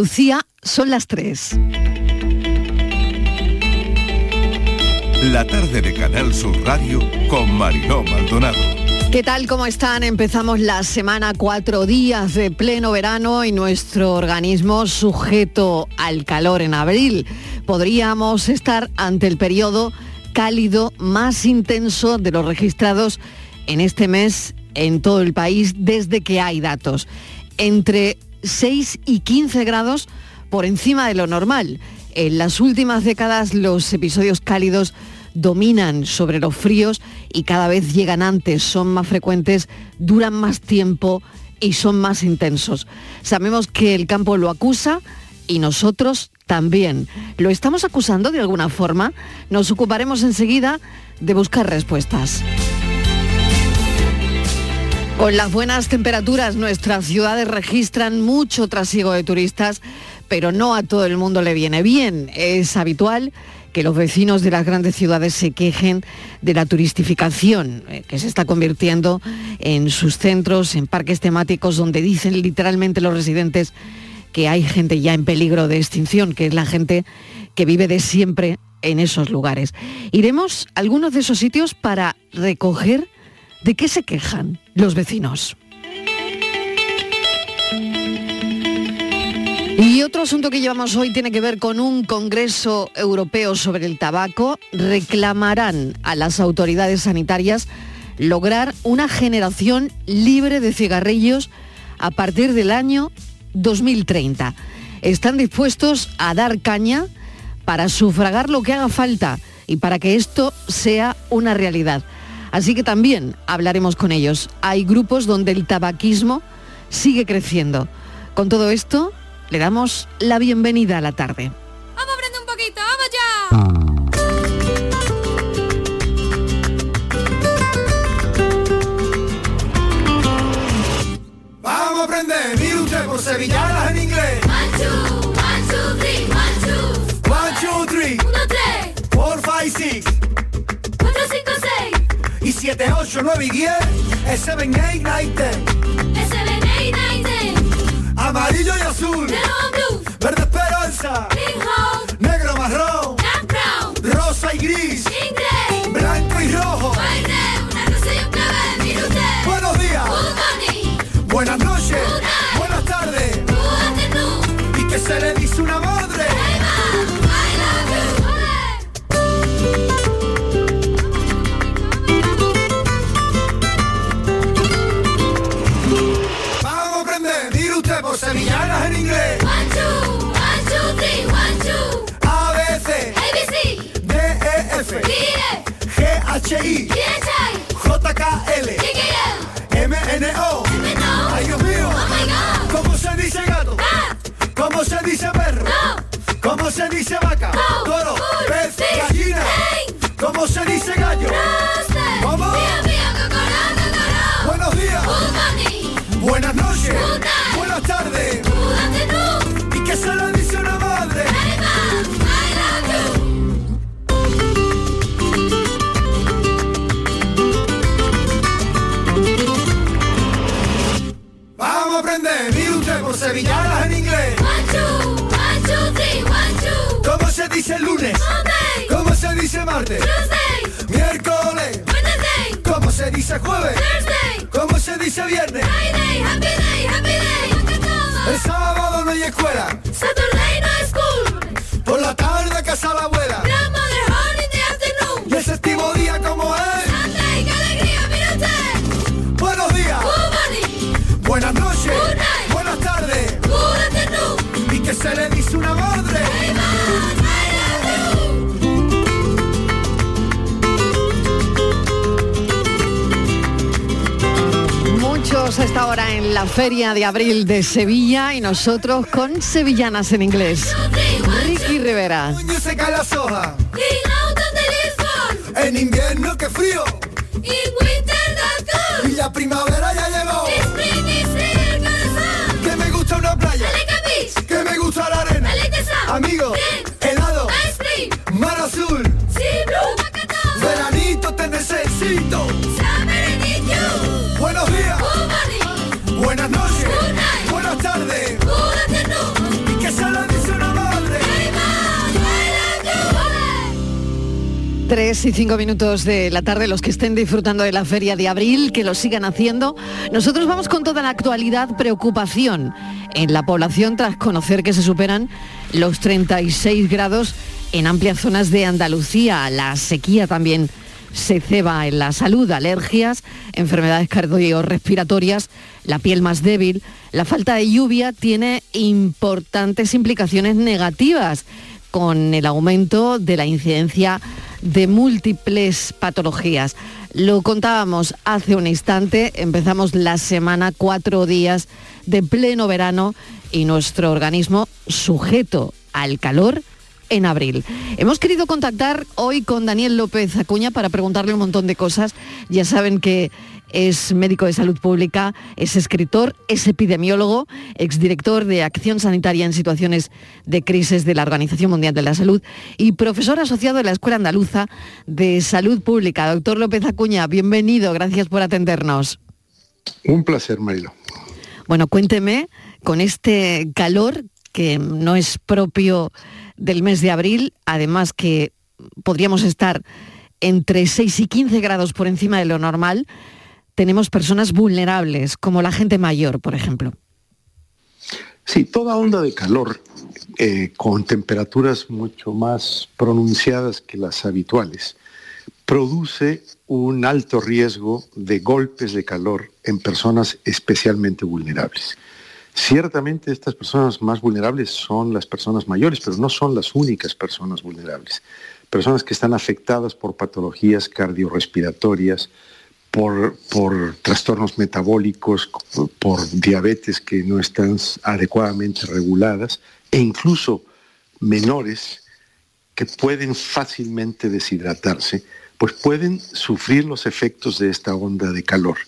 Lucía, son las 3. La tarde de Canal Sur Radio con Mariló Maldonado. ¿Qué tal? ¿Cómo están? Empezamos la semana cuatro días de pleno verano y nuestro organismo sujeto al calor en abril. Podríamos estar ante el periodo cálido más intenso de los registrados en este mes en todo el país desde que hay datos. Entre 6 y 15 grados por encima de lo normal. En las últimas décadas los episodios cálidos dominan sobre los fríos y cada vez llegan antes, son más frecuentes, duran más tiempo y son más intensos. Sabemos que el campo lo acusa y nosotros también. ¿Lo estamos acusando de alguna forma? Nos ocuparemos enseguida de buscar respuestas. Con las buenas temperaturas, nuestras ciudades registran mucho trasiego de turistas, pero no a todo el mundo le viene bien. Es habitual que los vecinos de las grandes ciudades se quejen de la turistificación eh, que se está convirtiendo en sus centros, en parques temáticos, donde dicen literalmente los residentes que hay gente ya en peligro de extinción, que es la gente que vive de siempre en esos lugares. Iremos a algunos de esos sitios para recoger ¿De qué se quejan los vecinos? Y otro asunto que llevamos hoy tiene que ver con un Congreso Europeo sobre el tabaco. Reclamarán a las autoridades sanitarias lograr una generación libre de cigarrillos a partir del año 2030. Están dispuestos a dar caña para sufragar lo que haga falta y para que esto sea una realidad. Así que también hablaremos con ellos. Hay grupos donde el tabaquismo sigue creciendo. Con todo esto, le damos la bienvenida a la tarde. Vamos a aprender un poquito, vamos ya. Vamos a aprender, mire usted por sevillanas en inglés. One, 7, 8, 9 y 10 es 7, 8, Amarillo y azul. Verde esperanza. Negro marrón. Rosa y gris. Blanco y rojo. Buenos días. Good morning. Buenas noches. Buenas tardes. Y que se le dice una G, H, I, G, H, I. J, K, L, J, K, L. M, N, O. M, no. Ay, Dios mío. Oh my God. ¿Cómo se dice gato? Cat. ¿Cómo se dice perro? ¿Cómo se dice vaca? Cow. Toro, pez, gallina. ¿Cómo se dice gallo? ¿Cómo? Buenos días. Buenas noches. Buenas tardes. Sevillanas en inglés. One, two, one, two, three, one, two. ¿Cómo se dice lunes? Monday. ¿Cómo se dice martes? Tuesday. Miércoles. Wednesday. ¿Cómo se dice jueves? Thursday. ¿Cómo se dice viernes? Friday. Happy day, happy day. El sábado no hay escuela. Muchos a esta hora en la Feria de Abril de Sevilla y nosotros con sevillanas en inglés. Ricky Rivera. En invierno qué frío. 3 y 5 minutos de la tarde, los que estén disfrutando de la feria de abril, que lo sigan haciendo. Nosotros vamos con toda la actualidad, preocupación en la población tras conocer que se superan los 36 grados en amplias zonas de Andalucía. La sequía también se ceba en la salud, alergias, enfermedades cardiorrespiratorias, la piel más débil. La falta de lluvia tiene importantes implicaciones negativas con el aumento de la incidencia de múltiples patologías. Lo contábamos hace un instante, empezamos la semana cuatro días de pleno verano y nuestro organismo sujeto al calor en abril. Hemos querido contactar hoy con Daniel López Acuña para preguntarle un montón de cosas. Ya saben que es médico de salud pública, es escritor, es epidemiólogo, exdirector de Acción Sanitaria en Situaciones de Crisis de la Organización Mundial de la Salud y profesor asociado de la Escuela Andaluza de Salud Pública. Doctor López Acuña, bienvenido, gracias por atendernos. Un placer, Marilo. Bueno, cuénteme, con este calor que no es propio del mes de abril, además que podríamos estar entre 6 y 15 grados por encima de lo normal, tenemos personas vulnerables, como la gente mayor, por ejemplo. Sí, toda onda de calor eh, con temperaturas mucho más pronunciadas que las habituales produce un alto riesgo de golpes de calor en personas especialmente vulnerables. Ciertamente estas personas más vulnerables son las personas mayores, pero no son las únicas personas vulnerables. Personas que están afectadas por patologías cardiorrespiratorias, por, trastornos metabólicos, por diabetes que no están adecuadamente reguladas e incluso menores que pueden fácilmente deshidratarse, pues pueden sufrir los efectos de esta onda de calor.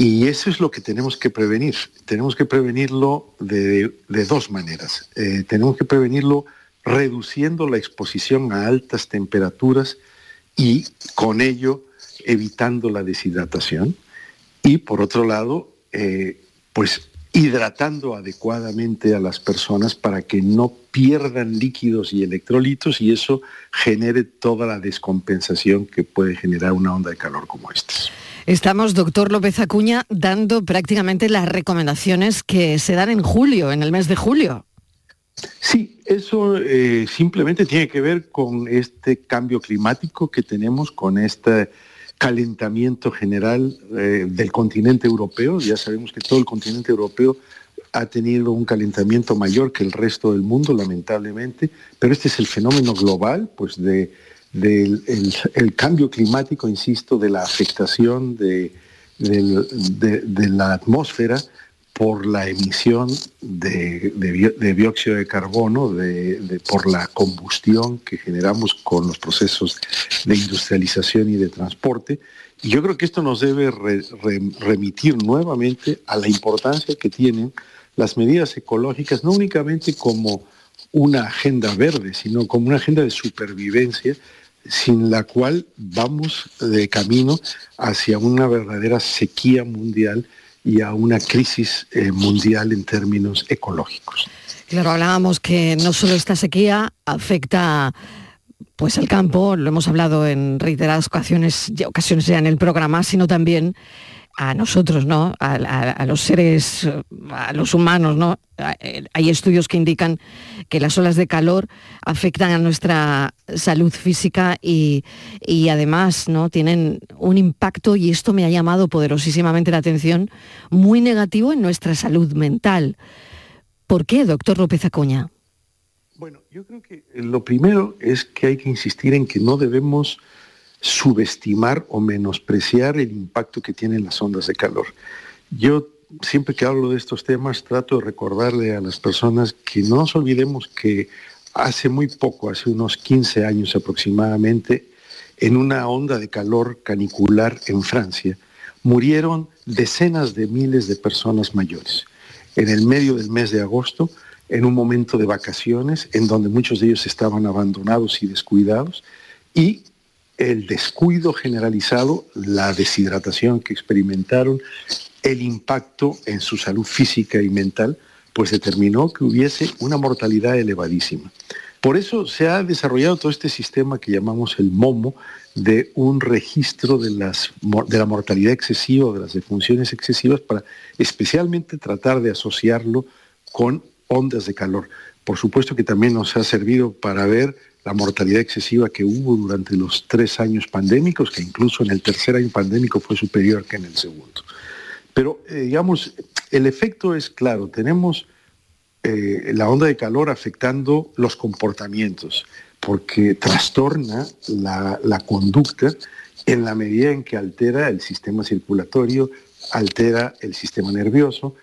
Y eso es lo que tenemos que prevenir. Tenemos que prevenirlo de, dos maneras. Eh, tenemos que prevenirlo reduciendo la exposición a altas temperaturas y con ello evitando la deshidratación y por otro lado, eh, pues hidratando adecuadamente a las personas para que no pierdan líquidos y electrolitos y eso genere toda la descompensación que puede generar una onda de calor como esta. Estamos, doctor López Acuña, dando prácticamente las recomendaciones que se dan en julio, en el mes de julio. Sí, eso eh, simplemente tiene que ver con este cambio climático que tenemos, con esta calentamiento general eh, del continente europeo. Ya sabemos que todo el continente europeo ha tenido un calentamiento mayor que el resto del mundo, lamentablemente, pero este es el fenómeno global, pues de, del el, cambio climático, insisto, de la afectación de, de la atmósfera por la emisión de, dióxido de carbono, por la combustión que generamos con los procesos de industrialización y de transporte. Y yo creo que esto nos debe remitir nuevamente a la importancia que tienen las medidas ecológicas, no únicamente como una agenda verde, sino como una agenda de supervivencia sin la cual vamos de camino hacia una verdadera sequía mundial y a una crisis eh, mundial en términos ecológicos. Claro, hablábamos que no solo esta sequía afecta pues al campo, lo hemos hablado en reiteradas ocasiones, ocasiones ya en el programa, sino también a nosotros, ¿no? A, los seres, a los humanos, ¿no? Hay estudios que indican que las olas de calor afectan a nuestra salud física y, además, ¿no? Tienen un impacto, y esto me ha llamado poderosísimamente la atención, muy negativo en nuestra salud mental. ¿Por qué, doctor López Acuña? Bueno, yo creo que lo primero es que hay que insistir en que no debemos subestimar o menospreciar el impacto que tienen las ondas de calor. Yo siempre que hablo de estos temas trato de recordarle a las personas que no nos olvidemos que hace muy poco, hace unos 15 años aproximadamente, en una onda de calor canicular en Francia, murieron decenas de miles de personas mayores. En el medio del mes de agosto, en un momento de vacaciones, en donde muchos de ellos estaban abandonados y descuidados, y el descuido generalizado, la deshidratación que experimentaron, el impacto en su salud física y mental, pues determinó que hubiese una mortalidad elevadísima. Por eso se ha desarrollado todo este sistema que llamamos el MOMO, de un registro de, las, de la mortalidad excesiva, de las defunciones excesivas, para especialmente tratar de asociarlo con ondas de calor. Por supuesto que también nos ha servido para ver la mortalidad excesiva que hubo durante los tres años pandémicos, que incluso en el tercer año pandémico fue superior que en el segundo. Pero, eh, digamos, el efecto es claro, tenemos eh, la onda de calor afectando los comportamientos, porque trastorna la, la conducta en la medida en que altera el sistema circulatorio, altera el sistema nervioso,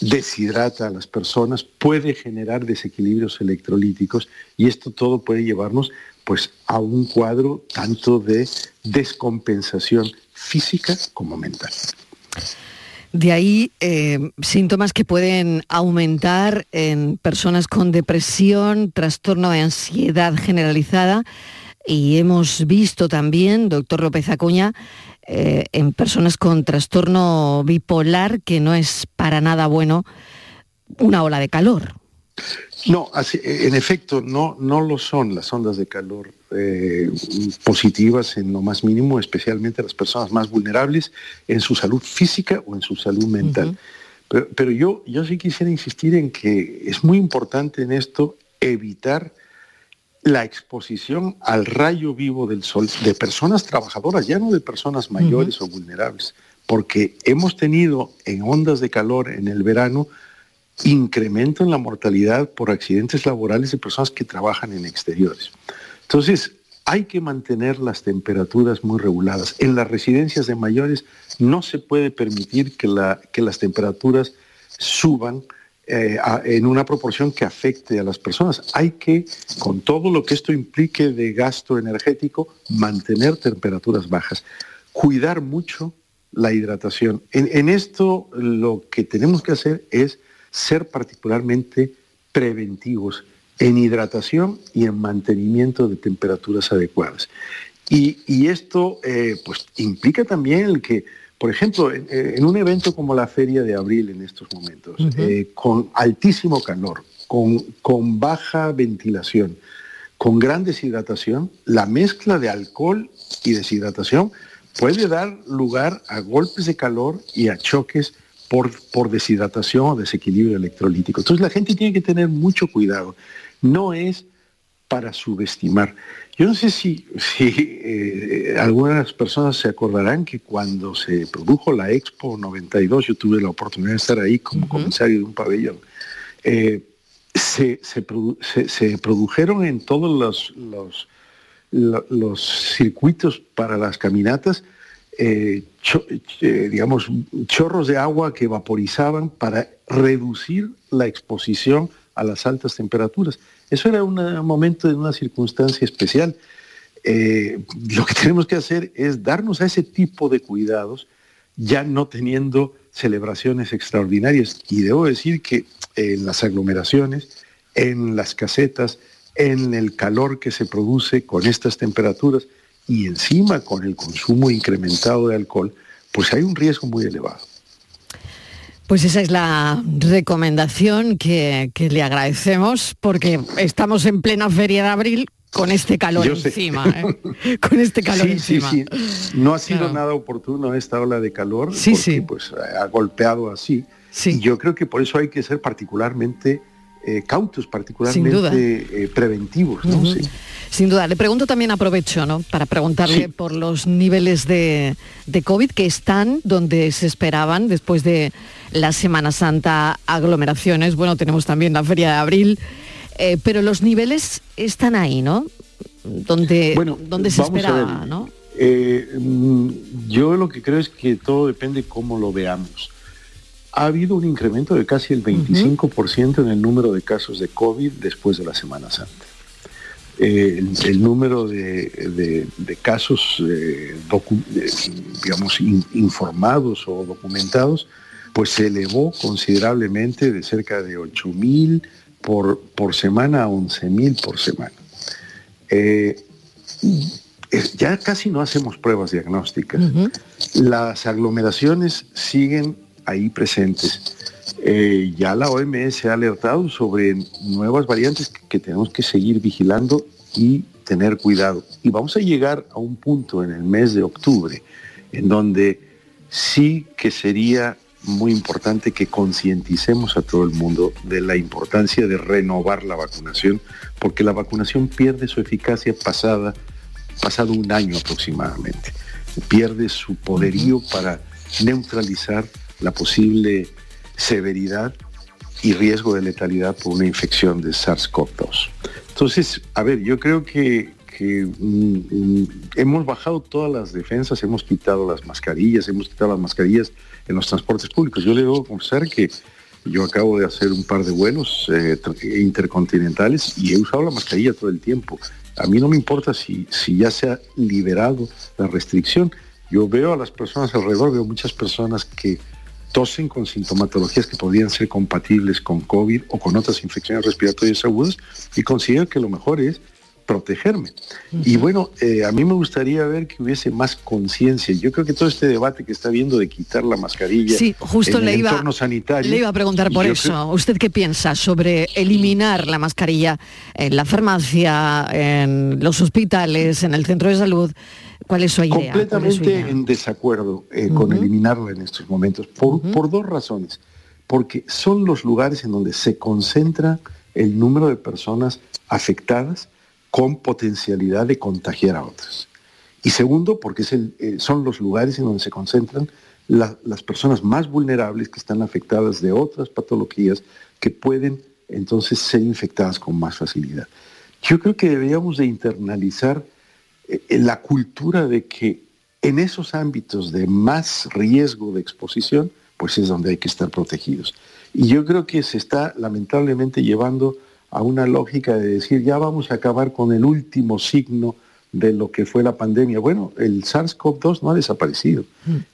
deshidrata a las personas, puede generar desequilibrios electrolíticos y esto todo puede llevarnos pues a un cuadro tanto de descompensación física como mental. De ahí eh, síntomas que pueden aumentar en personas con depresión, trastorno de ansiedad generalizada y hemos visto también, doctor López Acuña, eh, en personas con trastorno bipolar, que no es para nada bueno, una ola de calor. No, en efecto, no, no lo son las ondas de calor eh, positivas en lo más mínimo, especialmente las personas más vulnerables en su salud física o en su salud mental. pero, pero, yo, yo sí quisiera insistir en que es muy importante en esto evitar la exposición al rayo vivo del sol de personas trabajadoras, ya no de personas mayores o vulnerables, porque hemos tenido en ondas de calor en el verano incremento en la mortalidad por accidentes laborales de personas que trabajan en exteriores. Entonces, hay que mantener las temperaturas muy reguladas. En las residencias de mayores no se puede permitir que, la, que las temperaturas suban eh, en una proporción que afecte a las personas. Hay que, con todo lo que esto implique de gasto energético, mantener temperaturas bajas. Cuidar mucho la hidratación. En, esto lo que tenemos que hacer es ser particularmente preventivos en hidratación y en mantenimiento de temperaturas adecuadas. Y, esto eh, pues, implica también el que por ejemplo, en, un evento como la Feria de Abril en estos momentos, eh, con altísimo calor, con, con baja ventilación, con gran deshidratación, la mezcla de alcohol y deshidratación puede dar lugar a golpes de calor y a choques por, por, deshidratación o desequilibrio electrolítico. Entonces la gente tiene que tener mucho cuidado. No es para subestimar. Yo no sé si, eh, algunas personas se acordarán que cuando se produjo la Expo 92, yo tuve la oportunidad de estar ahí como comisario de un pabellón, eh, se, produjeron en todos los, los, circuitos para las caminatas, eh, digamos, chorros de agua que vaporizaban para reducir la exposición a las altas temperaturas. Eso era un momento de una circunstancia especial. Eh, lo que tenemos que hacer es darnos a ese tipo de cuidados, ya no teniendo celebraciones extraordinarias. Y debo decir que en las aglomeraciones, en las casetas, en el calor que se produce con estas temperaturas y encima con el consumo incrementado de alcohol, pues hay un riesgo muy elevado. Pues esa es la recomendación que, le agradecemos porque estamos en plena feria de abril con este calor encima. ¿eh? Con este calor encima. Sí, No ha sido nada oportuno esta ola de calor sí, porque pues, ha golpeado así. Y yo creo que por eso hay que ser particularmente eh, cautos, particularmente eh, preventivos. Sin duda. Le pregunto también, aprovecho, ¿no? Para preguntarle por los niveles de, de COVID que están donde se esperaban después de la Semana Santa, aglomeraciones. Bueno, tenemos también la Feria de Abril. Eh, pero los niveles están ahí, ¿no? Donde, bueno, donde se esperaba, ¿no? Mm, yo lo que creo es que todo depende cómo lo veamos ha habido un incremento de casi el 25% en el número de casos de COVID después de la Semana Santa. Eh, el, número de, casos, eh, digamos, informados o documentados, pues se elevó considerablemente de cerca de 8.000 por, por semana a 11.000 por semana. Eh, ya casi no hacemos pruebas diagnósticas. Las aglomeraciones siguen ahí presentes. eh, ya la OMS ha alertado sobre nuevas variantes que, que tenemos que seguir vigilando y tener cuidado. Y vamos a llegar a un punto en el mes de octubre en donde sí que sería muy importante que concienticemos a todo el mundo de la importancia de renovar la vacunación, porque la vacunación pierde su eficacia pasada, pasado un año aproximadamente. Pierde su poderío para neutralizar la posible severidad y riesgo de letalidad por una infección de SARS-CoV-2. Entonces, a ver, yo creo que, mm, mm, hemos bajado todas las defensas, hemos quitado las mascarillas, hemos quitado las mascarillas en los transportes públicos. Yo le debo confesar que yo acabo de hacer un par de vuelos eh, intercontinentales y he usado la mascarilla todo el tiempo. A mí no me importa si, si ya se ha liberado la restricción. Yo veo a las personas alrededor, veo muchas personas que tosen con sintomatologías que podrían ser compatibles con COVID o con otras infecciones respiratorias agudas y considero que lo mejor es protegerme. Y bueno, eh, a mí me gustaría ver que hubiese más conciencia. Yo creo que todo este debate que está viendo de quitar la mascarilla Sí, justo en le el iba, entorno sanitario. le iba a preguntar por eso. creo- ¿Usted qué piensa sobre eliminar la mascarilla en la farmacia, en los hospitales, en el centro de salud? ¿Cuál es su idea? ¿Cuál es su completamente idea? en desacuerdo eh, con eliminarla en estos momentos, por, por dos razones. Porque son los lugares en donde se concentra el número de personas afectadas con potencialidad de contagiar a otras. Y segundo, porque es el- eh, son los lugares en donde se concentran la- las personas más vulnerables que están afectadas de otras patologías que pueden entonces ser infectadas con más facilidad. Yo creo que deberíamos de internalizar la cultura de que en esos ámbitos de más riesgo de exposición, pues es donde hay que estar protegidos. Y yo creo que se está lamentablemente llevando a una lógica de decir, ya vamos a acabar con el último signo de lo que fue la pandemia. Bueno, el SARS-CoV-2 no ha desaparecido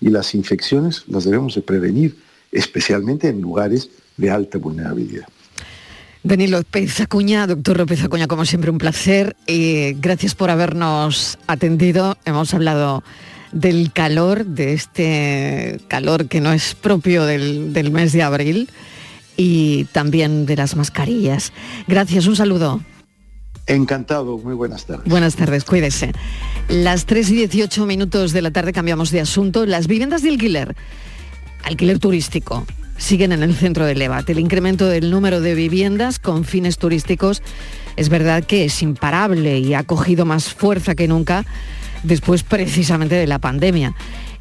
y las infecciones las debemos de prevenir, especialmente en lugares de alta vulnerabilidad. Denis López Acuña, doctor López Acuña, como siempre un placer. Eh, gracias por habernos atendido. Hemos hablado del calor, de este calor que no es propio del, del mes de abril y también de las mascarillas. Gracias, un saludo. Encantado, muy buenas tardes. Buenas tardes, cuídese. Las 3 y 18 minutos de la tarde cambiamos de asunto. Las viviendas de alquiler, alquiler turístico, siguen en el centro del debate. El incremento del número de viviendas con fines turísticos es verdad que es imparable y ha cogido más fuerza que nunca después precisamente de la pandemia.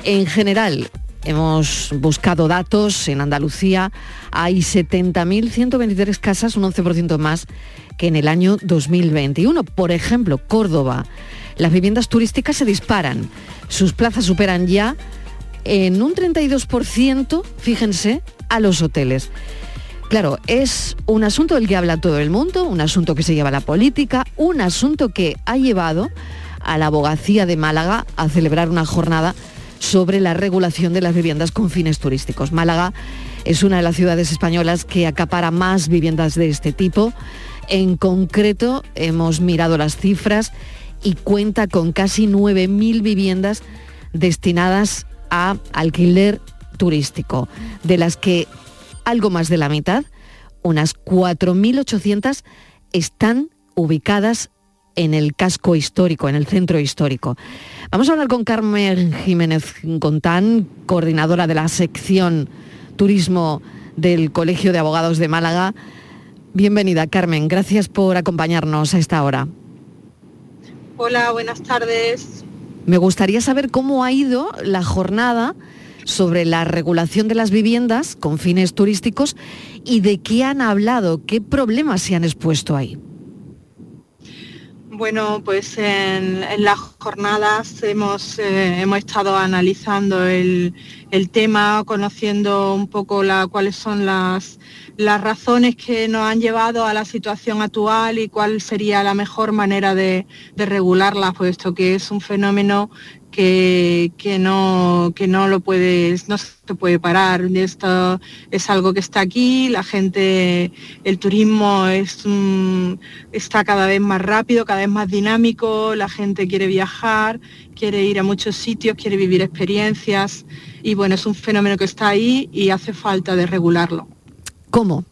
En general, hemos buscado datos en Andalucía, hay 70.123 casas, un 11% más que en el año 2021. Por ejemplo, Córdoba, las viviendas turísticas se disparan, sus plazas superan ya en un 32%, fíjense, a los hoteles. Claro, es un asunto del que habla todo el mundo, un asunto que se lleva a la política, un asunto que ha llevado a la abogacía de Málaga a celebrar una jornada sobre la regulación de las viviendas con fines turísticos. Málaga es una de las ciudades españolas que acapara más viviendas de este tipo. En concreto, hemos mirado las cifras y cuenta con casi 9.000 viviendas destinadas a alquiler turístico, de las que algo más de la mitad, unas 4.800, están ubicadas en el casco histórico, en el centro histórico. Vamos a hablar con Carmen Jiménez Contán, coordinadora de la sección Turismo del Colegio de Abogados de Málaga. Bienvenida, Carmen. Gracias por acompañarnos a esta hora. Hola, buenas tardes. Me gustaría saber cómo ha ido la jornada sobre la regulación de las viviendas con fines turísticos y de qué han hablado, qué problemas se han expuesto ahí. Bueno, pues en, las jornadas hemos, eh, hemos estado analizando el, el tema, conociendo un poco la- cuáles son las, las razones que nos han llevado a la situación actual y cuál sería la mejor manera de, de regularla, puesto que es un fenómeno que, que no, que no lo puedes, no se puede parar. Esto es algo que está aquí, la gente, el turismo es, está cada vez más rápido, cada vez más dinámico, la gente quiere viajar, quiere ir a muchos sitios, quiere vivir experiencias y bueno, es un fenómeno que está ahí y hace falta de regularlo. ¿Cómo?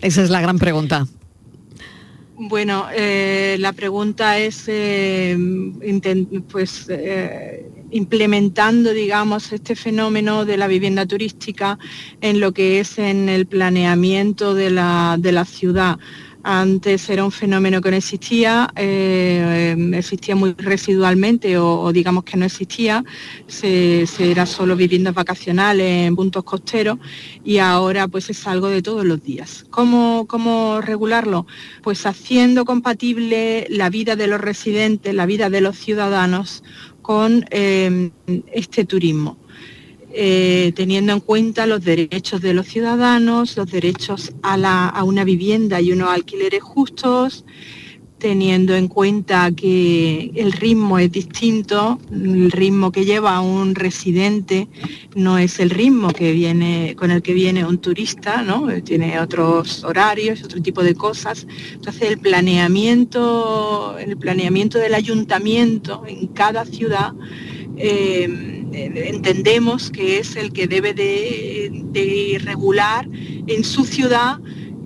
Esa es la gran pregunta. Bueno, eh, la pregunta es, eh, pues, eh, implementando, digamos, este fenómeno de la vivienda turística en lo que es en el planeamiento de la, de la ciudad. Antes era un fenómeno que no existía, eh, existía muy residualmente o, digamos que no existía, se, era solo viviendas vacacionales en puntos costeros y ahora pues es algo de todos los días. ¿Cómo, cómo regularlo? Pues haciendo compatible la vida de los residentes, la vida de los ciudadanos con eh, este turismo. Eh, teniendo en cuenta los derechos de los ciudadanos, los derechos a, una vivienda y unos alquileres justos, teniendo en cuenta que el ritmo es distinto, el ritmo que lleva un residente no es el ritmo que viene, con el que viene un turista, ¿no? tiene otros horarios, otro tipo de cosas. Entonces el planeamiento, el planeamiento del ayuntamiento en cada ciudad eh, entendemos que es el que debe de, regular en su ciudad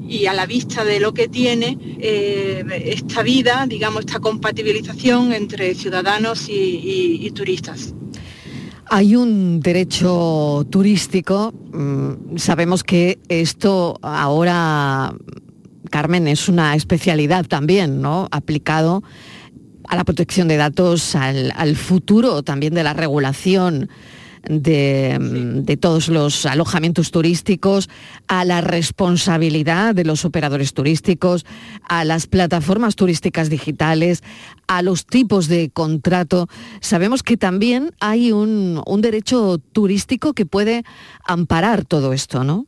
y a la vista de lo que tiene eh, esta vida, digamos, esta compatibilización entre ciudadanos y, turistas. Hay un derecho turístico, mm, sabemos que esto ahora, Carmen, es una especialidad también, ¿no? Aplicado a la protección de datos, al, futuro también de la regulación de, todos los alojamientos turísticos, a la responsabilidad de los operadores turísticos, a las plataformas turísticas digitales, a los tipos de contrato. Sabemos que también hay un, un derecho turístico que puede amparar todo esto, ¿no?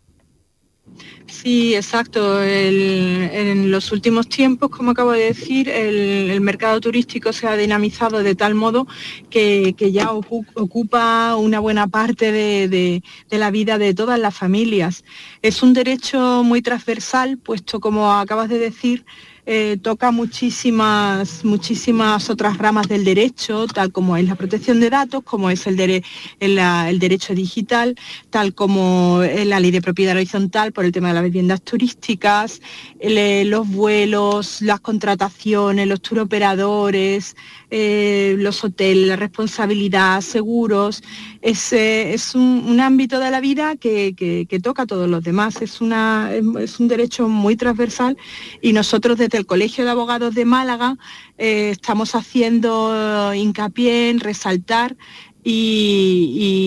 Sí, exacto. en los últimos tiempos, como acabo de decir, el, mercado turístico se ha dinamizado de tal modo que, ya ocupa una buena parte de, la vida de todas las familias. Es un derecho muy transversal, puesto como acabas de decir, eh, toca muchísimas, muchísimas otras ramas del derecho, tal como es la protección de datos, como es el, el, derecho digital, tal como la ley de propiedad horizontal por el tema de las viviendas turísticas, eh, los vuelos, las contrataciones, los turoperadores, eh, los hoteles, la responsabilidad, seguros. Es, es un, ámbito de la vida que, toca a todos los demás. Es, una, es un derecho muy transversal y nosotros desde el Colegio de Abogados de Málaga eh, estamos haciendo hincapié en resaltar y,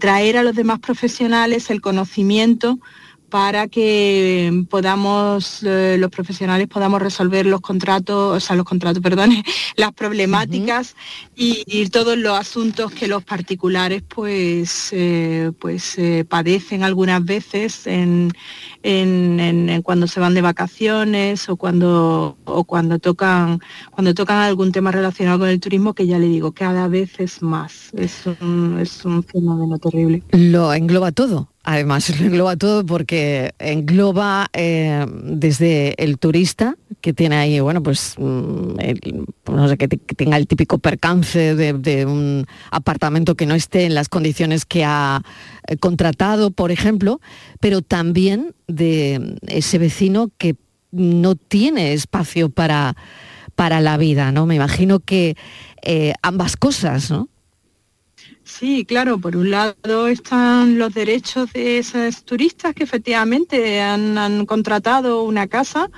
traer a los demás profesionales el conocimiento para que podamos, eh, los profesionales podamos resolver los contratos, o sea, los contratos, perdón, las problemáticas y, todos los asuntos que los particulares pues, eh, pues padecen algunas veces en, en, cuando se van de vacaciones o cuando, o cuando, tocan, cuando tocan algún tema relacionado con el turismo, que ya le digo, cada vez es más. Es un, es un fenómeno terrible. Lo engloba todo. Además, lo engloba todo porque engloba eh, desde el turista, que tiene ahí, bueno, pues, mm, no sé, que, tenga el típico percance de, un apartamento que no esté en las condiciones que ha eh, contratado, por ejemplo, pero también de ese vecino que no tiene espacio para, para la vida, ¿no? Me imagino que eh, ambas cosas, ¿no? Sí, claro, por un lado están los derechos de esos turistas que efectivamente han, han contratado una casa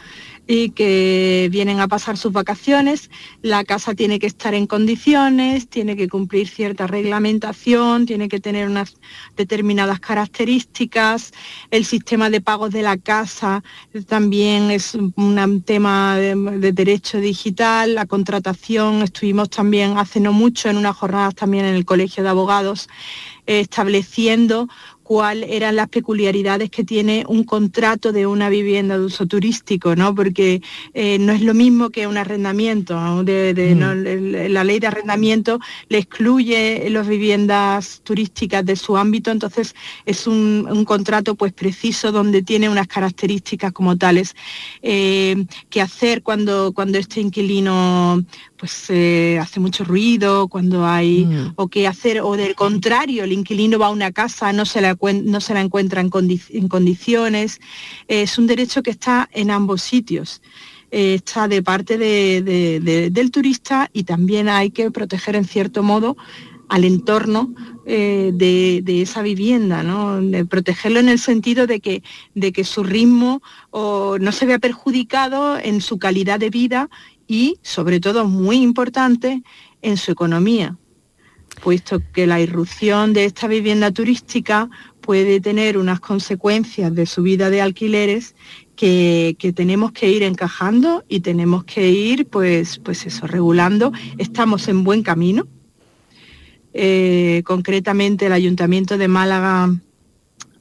y que vienen a pasar sus vacaciones. La casa tiene que estar en condiciones, tiene que cumplir cierta reglamentación, tiene que tener unas determinadas características. El sistema de pagos de la casa también es un tema de, derecho digital. La contratación, estuvimos también hace no mucho en unas jornadas también en el Colegio de Abogados estableciendo cuáles eran las peculiaridades que tiene un contrato de una vivienda de uso turístico, ¿no? Porque eh, no es lo mismo que un arrendamiento. Mm. la ley de arrendamiento le excluye las viviendas turísticas de su ámbito, entonces es un, contrato pues preciso donde tiene unas características como tales. Eh, que hacer cuando, cuando este inquilino pues eh, hace mucho ruido, cuando hay, mm. o qué hacer, o del contrario, el inquilino va a una casa, no se le no se la encuentra en, condiciones. Es un derecho que está en ambos sitios. Eh, está de parte del turista y también hay que proteger en cierto modo al entorno eh, de, esa vivienda, ¿no? de protegerlo en el sentido de que, de que su ritmo no se vea perjudicado en su calidad de vida y, sobre todo, muy importante, en su economía, puesto que la irrupción de esta vivienda turística puede tener unas consecuencias de subida de alquileres que, tenemos que ir encajando y tenemos que ir, pues, pues eso, regulando. Estamos en buen camino. Eh, concretamente, el Ayuntamiento de Málaga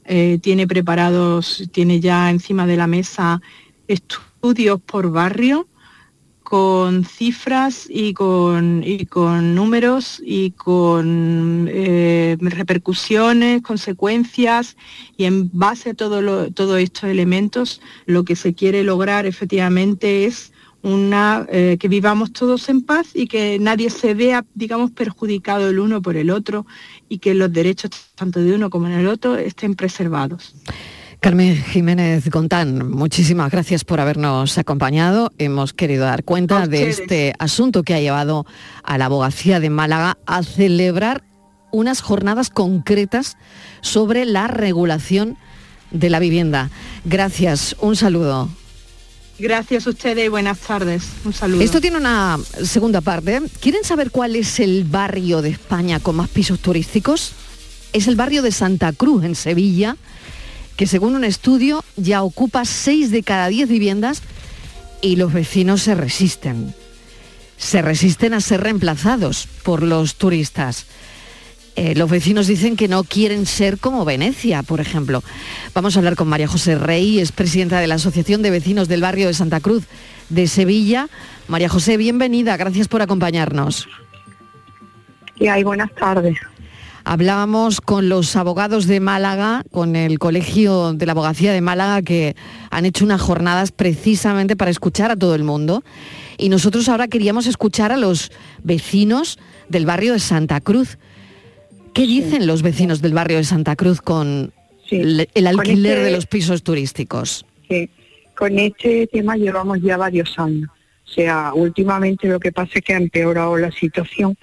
eh, tiene preparados, tiene ya encima de la mesa estudios por barrio con cifras y con, con números y con eh, repercusiones, consecuencias y en base a todo todos estos elementos lo que se quiere lograr efectivamente es una, eh, que vivamos todos en paz y que nadie se vea, digamos, perjudicado el uno por el otro y que los derechos tanto de uno como en el otro estén preservados. Carmen Jiménez Gontán, muchísimas gracias por habernos acompañado. Hemos querido dar cuenta de este asunto que ha llevado a la abogacía de Málaga a celebrar unas jornadas concretas sobre la regulación de la vivienda. Gracias, un saludo. Gracias a ustedes y buenas tardes. Un saludo. Esto tiene una segunda parte. ¿Quieren saber cuál es el barrio de España con más pisos turísticos? Es el barrio de Santa Cruz, en Sevilla que según un estudio ya ocupa 6 de cada 10 viviendas y los vecinos se resisten. Se resisten a ser reemplazados por los turistas. Eh, los vecinos dicen que no quieren ser como Venecia, por ejemplo. Vamos a hablar con María José Rey, es presidenta de la Asociación de Vecinos del Barrio de Santa Cruz de Sevilla. María José, bienvenida, gracias por acompañarnos. Y buenas tardes. Hablábamos con los abogados de Málaga, con el Colegio de la Abogacía de Málaga, que han hecho unas jornadas precisamente para escuchar a todo el mundo. Y nosotros ahora queríamos escuchar a los vecinos del barrio de Santa Cruz. ¿Qué dicen los vecinos del barrio de Santa Cruz con el alquiler de este los pisos turísticos? Sí, con este tema llevamos ya varios años. O sea, últimamente lo que pasa es que ha empeorado la situación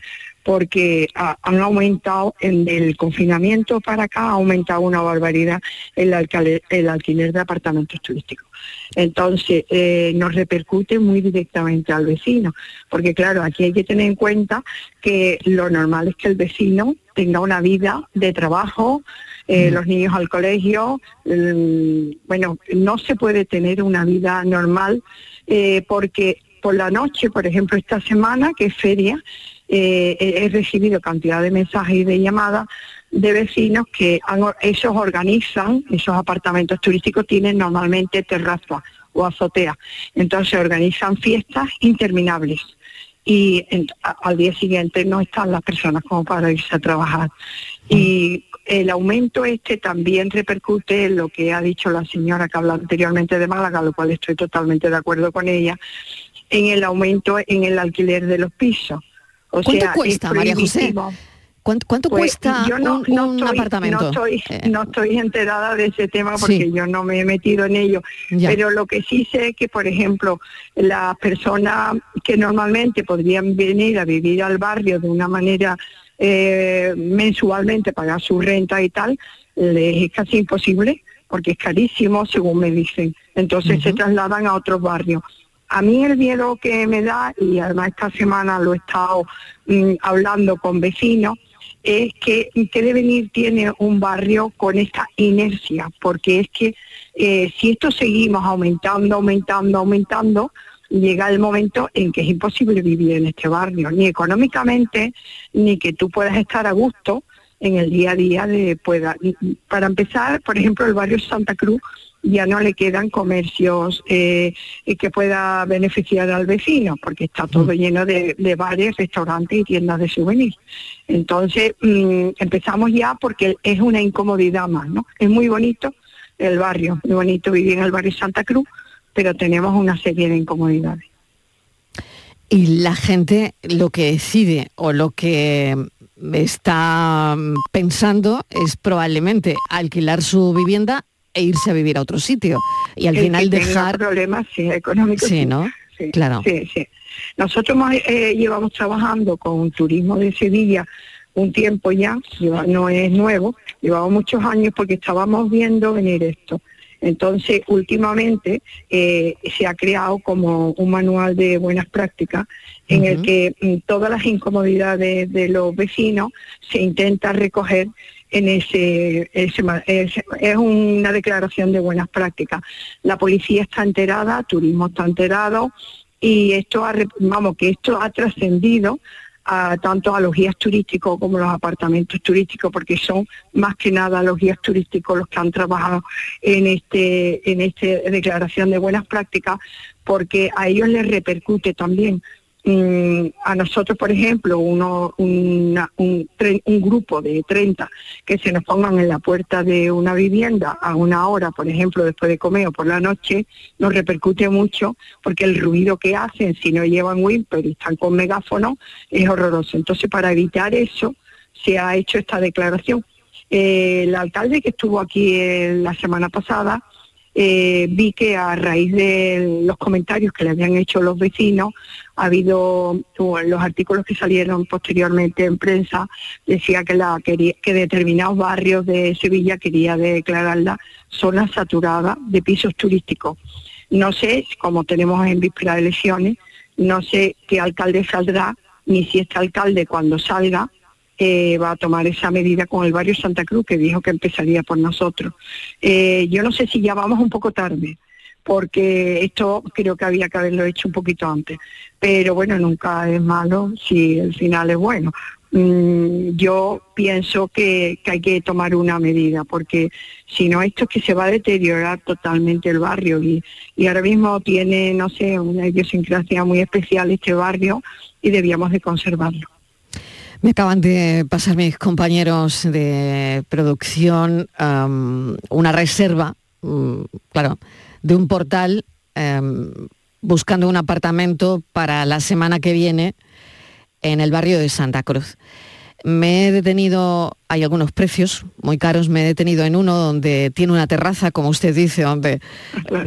porque han aumentado en el confinamiento para acá, ha aumentado una barbaridad el, alquiler, de apartamentos turísticos. Entonces, eh, nos repercute muy directamente al vecino, porque claro, aquí hay que tener en cuenta que lo normal es que el vecino tenga una vida de trabajo, eh, los niños al colegio, mm, bueno, no se puede tener una vida normal eh, porque por la noche, por ejemplo, esta semana, que es feria, eh, he recibido cantidad de mensajes y de llamadas de vecinos que ellos organizan, esos apartamentos turísticos tienen normalmente terraza o azotea, entonces organizan fiestas interminables y al día siguiente no están las personas como para irse a trabajar. Y el aumento este también repercute en lo que ha dicho la señora que habla anteriormente de Málaga, lo cual estoy totalmente de acuerdo con ella, en el aumento en el alquiler de los pisos ¿Cuánto cuesta, María José? ¿Cuánto, pues, cuesta un, apartamento? Eh. No estoy, enterada de ese tema porque yo no me he metido en ello. Pero lo que sí sé es que, por ejemplo, las personas que normalmente podrían venir a vivir al barrio de una manera eh, mensualmente, pagar su renta y tal, les es casi imposible porque es carísimo, según me dicen. Entonces se trasladan a otros barrios. A mí el miedo que me da, y además esta semana lo he estado mm, hablando con vecinos, es que qué devenir tiene un barrio con esta inercia, porque es que eh, si esto seguimos aumentando, aumentando, aumentando, llega el momento en que es imposible vivir en este barrio, ni económicamente, ni que tú puedas estar a gusto en el día a día de pueda. Para empezar, por ejemplo, el barrio Santa Cruz ya no le quedan comercios eh, que pueda beneficiar al vecino, porque está todo mm. lleno de, bares, restaurantes y tiendas de souvenirs. Entonces, mm, empezamos ya porque es una incomodidad más, ¿no? Es muy bonito el barrio, muy bonito vivir en el barrio Santa Cruz, pero tenemos una serie de incomodidades. Y la gente lo que decide o lo que está pensando es probablemente alquilar su vivienda e irse a vivir a otro sitio. Y al final dejar problemas económicos sí, no claro. sí sí. Nosotros eh, llevamos trabajando con turismo de Sevilla un tiempo ya no es nuevo llevamos muchos años porque estábamos viendo venir esto. Entonces, últimamente eh, se ha creado como un manual de buenas prácticas en el que mm, todas las incomodidades de los vecinos se intenta recoger en ese, es, una declaración de buenas prácticas. La policía está enterada, turismo está enterado y esto ha, vamos que esto ha trascendido tanto a los guías turísticos como los apartamentos turísticos, porque son más que nada los guías turísticos los que han trabajado en este en esta declaración de buenas prácticas, porque a ellos les repercute también Mm, a nosotros, por ejemplo, uno, un, grupo de 30 que se nos pongan en la puerta de una vivienda a una hora, por ejemplo, después de comer o por la noche, nos repercute mucho porque el ruido que hacen si no llevan wimper y están con megáfono es horroroso. Entonces, para evitar eso, se ha hecho esta declaración. Eh, el alcalde que estuvo aquí la semana pasada eh, vi que a raíz de los comentarios que le habían hecho los vecinos, ha habido los artículos que salieron posteriormente en prensa, decía que, la, que determinados barrios de Sevilla quería declararla zona saturada de pisos turísticos. No sé, como tenemos en víspera de elecciones, no sé qué alcalde saldrá, ni si este alcalde cuando salga va a tomar esa medida con el barrio Santa Cruz, que dijo que empezaría por nosotros. Eh, yo no sé si ya vamos un poco tarde, porque esto creo que había que haberlo hecho un poquito antes. Pero bueno, nunca es malo si el final es bueno. Mm, yo pienso que, hay que tomar una medida, porque si no, esto es que se va a deteriorar totalmente el barrio y, y ahora mismo tiene, no sé, una idiosincrasia muy especial este barrio y debíamos de conservarlo. Me acaban de pasar mis compañeros de producción una reserva, mm, claro, de un portal buscando un apartamento para la semana que viene en el barrio de Santa Cruz. Me he detenido, hay algunos precios muy caros, me he detenido en uno donde tiene una terraza, como usted dice, donde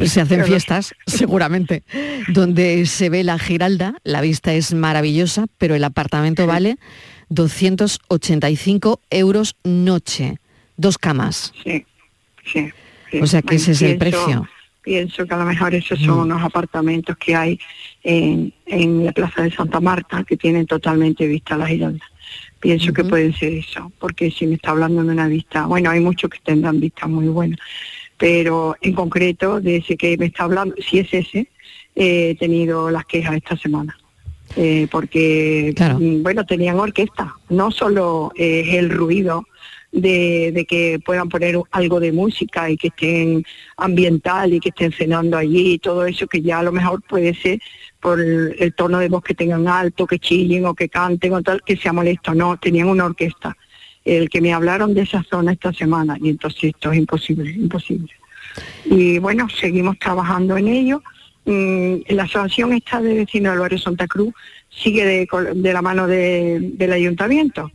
se hacen fiestas, seguramente, donde se ve la Giralda, la vista es maravillosa, pero el apartamento vale 285 euros noche, dos camas. Sí, sí. O sea que ese es el precio. Pienso que a lo mejor esos son mm. unos apartamentos que hay en, la Plaza de Santa Marta que tienen totalmente vista a la Giralda. Pienso que pueden ser eso, porque si me está hablando de una vista, bueno, hay muchos que tendrán vistas muy buenas, pero en concreto, de ese que me está hablando, si es ese, he tenido las quejas esta semana. Eh, porque mm, bueno tenían orquesta, no solo es el ruido de, que puedan poner algo de música y que estén ambiental y que estén cenando allí y todo eso que ya a lo mejor puede ser por el, tono de voz que tengan alto, que chillen o que canten o tal, que sea molesto, no, tenían una orquesta. El que me hablaron de esa zona esta semana y entonces esto es imposible, imposible. Y bueno, seguimos trabajando en ello la asociación esta de vecinos del barrio Santa Cruz sigue de, la mano del ayuntamiento,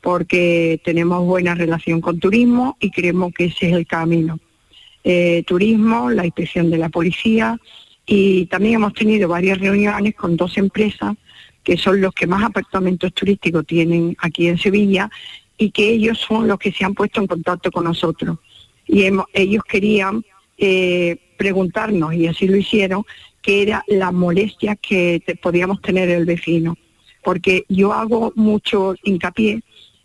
porque tenemos buena relación con turismo y creemos que ese es el camino. Eh, turismo, la inspección de la policía y también hemos tenido varias reuniones con dos empresas que son los que más apartamentos turísticos tienen aquí en Sevilla y que ellos son los que se han puesto en contacto con nosotros. Y ellos querían eh, preguntarnos, y así lo hicieron, qué era la molestia que podíamos tener el vecino. Porque yo hago mucho hincapié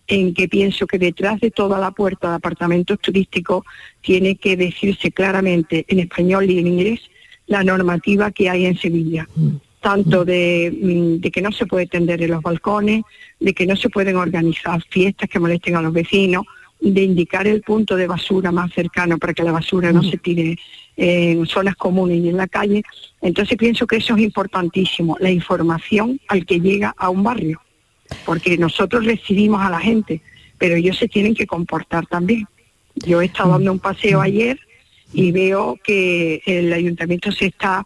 en que pienso que detrás de toda la puerta de apartamentos turísticos tiene que decirse claramente en español y en inglés la normativa que hay en Sevilla, mm. tanto de, mm, de, que no se puede tender en los balcones, de que no se pueden organizar fiestas que molesten a los vecinos, de indicar el punto de basura más cercano para que la basura no se tire en zonas comunes y en la calle. Entonces pienso que eso es importantísimo, la información al que llega a un barrio, porque nosotros recibimos a la gente, pero ellos se tienen que comportar también. Yo he estado dando un paseo ayer y veo que el ayuntamiento se está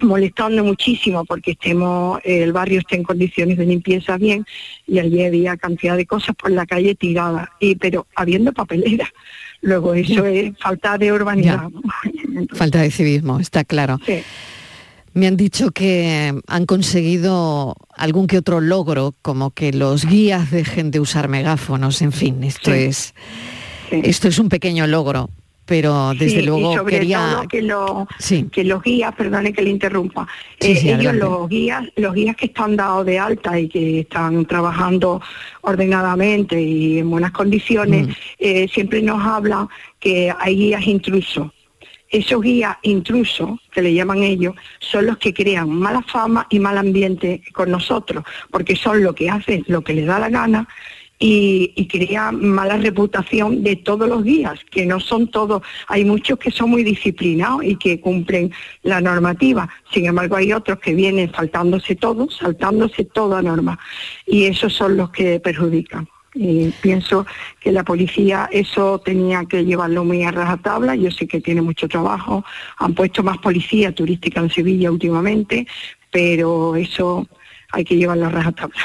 molestando muchísimo porque estemos el barrio esté en condiciones de limpieza bien y allí había cantidad de cosas por la calle tiradas y pero habiendo papelera luego eso es falta de urbanidad falta de civismo está claro. me han dicho que han conseguido algún que otro logro como que los guías dejen de usar megáfonos en fin esto es esto es un pequeño logro pero desde luego y sobre quería todo que, lo, que los guías perdone que le interrumpa eh, ellos los guías los guías que están dados de alta y que están trabajando ordenadamente y en buenas condiciones Mm. eh, siempre nos hablan que hay guías intrusos esos guías intrusos, que le llaman ellos, son los que crean mala fama y mal ambiente con nosotros, porque son lo que hacen lo que les da la gana y, y crean mala reputación de todos los guías, que no son todos, hay muchos que son muy disciplinados y que cumplen la normativa, sin embargo hay otros que vienen faltándose todo, saltándose toda norma, y esos son los que perjudican. Y pienso que la policía eso tenía que llevarlo muy a rajatabla. Yo sé que tiene mucho trabajo. Han puesto más policía turística en Sevilla últimamente, pero eso hay que llevarlo a rajatabla.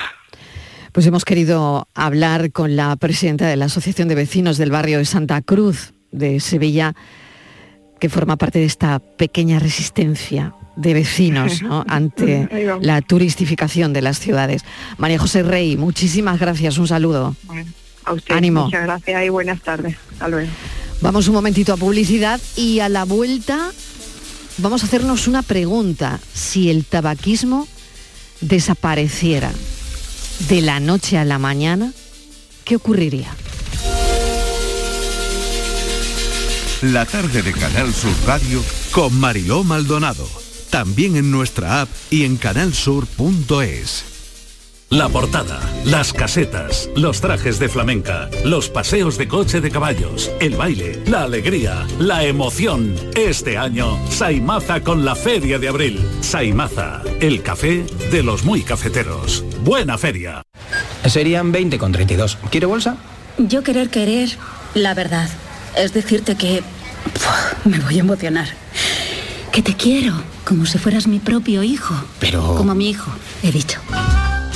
Pues hemos querido hablar con la presidenta de la Asociación de Vecinos del barrio de Santa Cruz de Sevilla, que forma parte de esta pequeña resistencia de vecinos ¿no? ante la turistificación de las ciudades. María José Rey, muchísimas gracias, un saludo. Bueno, a usted Ánimo. muchas gracias y buenas tardes. Hasta luego. Vamos un momentito a publicidad y a la vuelta vamos a hacernos una pregunta. Si el tabaquismo desapareciera de la noche a la mañana, ¿qué ocurriría? La tarde de Canal Sur Radio con Mariló Maldonado. También en nuestra app y en canalsur.es. La portada, las casetas, los trajes de flamenca, los paseos de coche de caballos, el baile, la alegría, la emoción. Este año, Saimaza con la Feria de Abril. Saimaza, el café de los muy cafeteros. Buena feria. Serían 20 con 32. ¿Quiere bolsa? Yo querer querer la verdad. Es decirte que... Puf, me voy a emocionar. Que te quiero, como si fueras mi propio hijo. Pero... Como mi hijo, he dicho.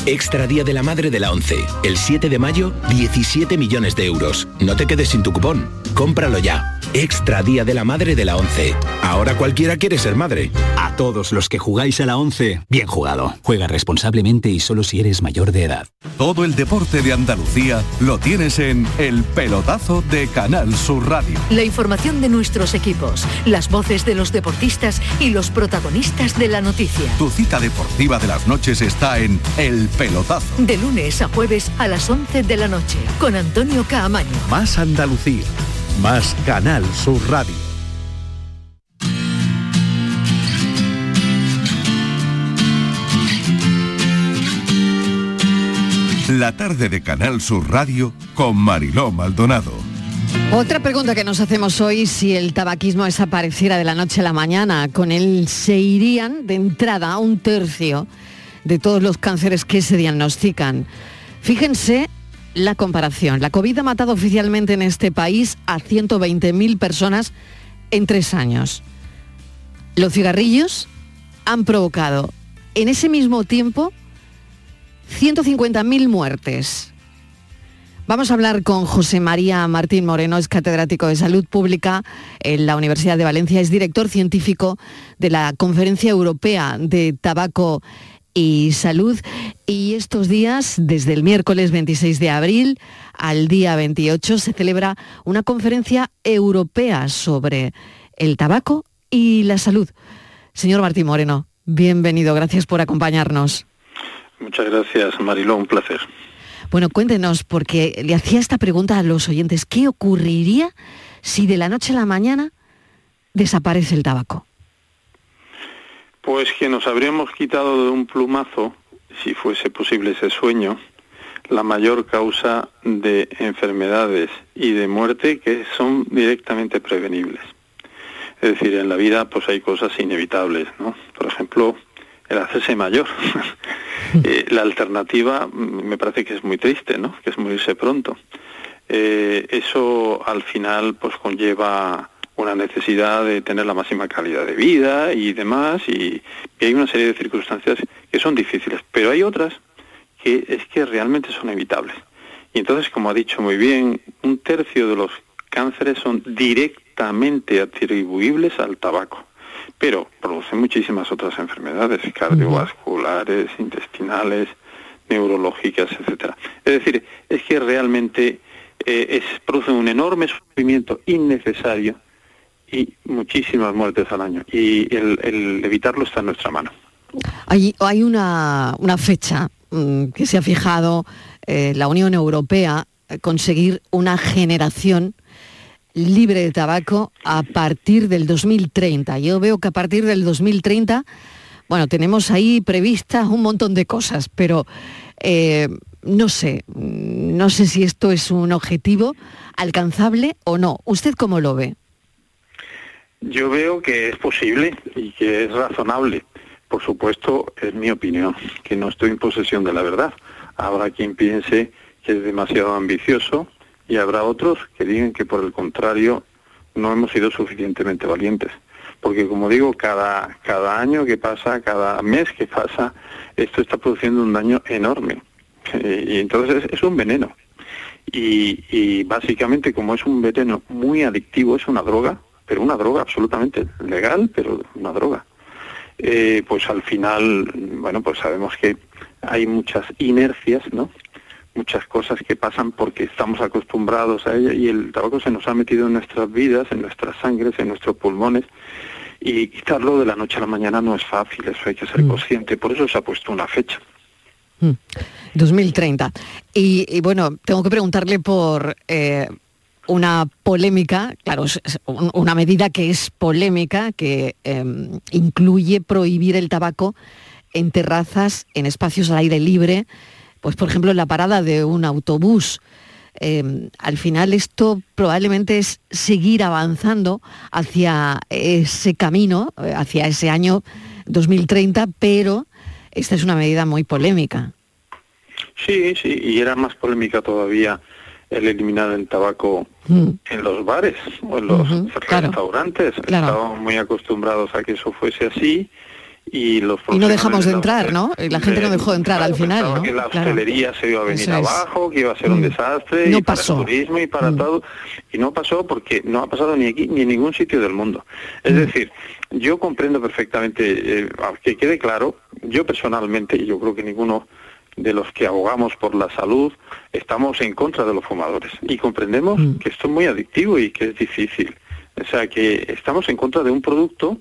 Extra Día de la Madre de la 11. El 7 de mayo, 17 millones de euros. No te quedes sin tu cupón. Cómpralo ya. Extra Día de la Madre de la 11. Ahora cualquiera quiere ser madre. A todos los que jugáis a la 11, bien jugado. Juega responsablemente y solo si eres mayor de edad. Todo el deporte de Andalucía lo tienes en El Pelotazo de Canal Sur Radio. La información de nuestros equipos, las voces de los deportistas y los protagonistas de la noticia. Tu cita deportiva de las noches está en El Pelotazo. De lunes a jueves a las 11 de la noche, con Antonio Caamaño. Más Andalucía. Más Canal Sur Radio. La tarde de Canal Sur Radio con Mariló Maldonado. Otra pregunta que nos hacemos hoy, si el tabaquismo desapareciera de la noche a la mañana, con él se irían de entrada un tercio de todos los cánceres que se diagnostican. Fíjense la comparación. La COVID ha matado oficialmente en este país a 120.000 personas en tres años. Los cigarrillos han provocado en ese mismo tiempo 150.000 muertes. Vamos a hablar con José María Martín Moreno, es catedrático de Salud Pública en la Universidad de Valencia, es director científico de la Conferencia Europea de Tabaco y Salud. Y estos días, desde el miércoles 26 de abril al día 28, se celebra una conferencia europea sobre el tabaco y la salud. Señor Martín Moreno, bienvenido, gracias por acompañarnos. Muchas gracias, Mariló, un placer. Bueno, cuéntenos, porque le hacía esta pregunta a los oyentes, ¿qué ocurriría si de la noche a la mañana desaparece el tabaco? Pues que nos habríamos quitado de un plumazo, si fuese posible ese sueño, la mayor causa de enfermedades y de muerte que son directamente prevenibles. Es decir, en la vida pues hay cosas inevitables, ¿no? Por ejemplo, el hacerse mayor. Eh, la alternativa mm, me parece que es muy triste, ¿no? Que es morirse pronto. Eh, eso al final pues conlleva una necesidad de tener la máxima calidad de vida y demás, y, y hay una serie de circunstancias que son difíciles, pero hay otras que es que realmente son evitables. Y entonces, como ha dicho muy bien, un tercio de los cánceres son directamente atribuibles al tabaco, pero producen muchísimas otras enfermedades cardiovasculares, intestinales, neurológicas, etcétera. Es decir, es que realmente eh, es, produce un enorme sufrimiento innecesario y muchísimas muertes al año. Y el, evitarlo está en nuestra mano. Hay, una, una fecha mm, que se ha fijado eh, la Unión Europea, eh, conseguir una generación libre de tabaco a partir del 2030. Yo veo que a partir del 2030, bueno, tenemos ahí previstas un montón de cosas, pero eh, no sé, no sé si esto es un objetivo alcanzable o no. ¿Usted cómo lo ve? Yo veo que es posible y que es razonable. Por supuesto, es mi opinión, que no estoy en posesión de la verdad. Habrá quien piense que es demasiado ambicioso y habrá otros que digan que por el contrario no hemos sido suficientemente valientes. Porque como digo, cada, cada año que pasa, cada mes que pasa, esto está produciendo un daño enorme. Eh, y entonces es, un veneno. Y, y básicamente como es un veneno muy adictivo, es una droga, pero una droga absolutamente legal, pero una droga. Eh, pues al final, bueno, pues sabemos que hay muchas inercias, ¿no? Muchas cosas que pasan porque estamos acostumbrados a ella y el tabaco se nos ha metido en nuestras vidas, en nuestras sangres, en nuestros pulmones y quitarlo de la noche a la mañana no es fácil, eso hay que ser mm. consciente, por eso se ha puesto una fecha. 2030. Mm. Y, bueno, tengo que preguntarle por eh, una polémica, claro, una medida que es polémica, que em, incluye prohibir el tabaco en terrazas, en espacios al aire libre, pues por ejemplo en la parada de un autobús. Em, al final esto probablemente es seguir avanzando hacia ese camino, eh, hacia ese año 2030, pero esta es una medida muy polémica. Sí, sí, y era más polémica todavía el eliminar el tabaco mm. en los bares o en los restaurantes. Estábamos muy acostumbrados a que eso fuese así y los y no dejamos de entrar, ¿no? Y la gente no dejó de entrar al final, ¿no? que la hostelería se iba a venir abajo, que iba a ser un mm. desastre no y pasó. para el turismo y para mm. todo y no pasó porque no ha pasado ni aquí ni en ningún sitio del mundo. Es decir, yo comprendo perfectamente eh, que quede claro, yo personalmente y yo creo que ninguno de los que abogamos por la salud estamos en contra de los fumadores y comprendemos mm. que esto es muy adictivo y que es difícil. O sea, que estamos en contra de un producto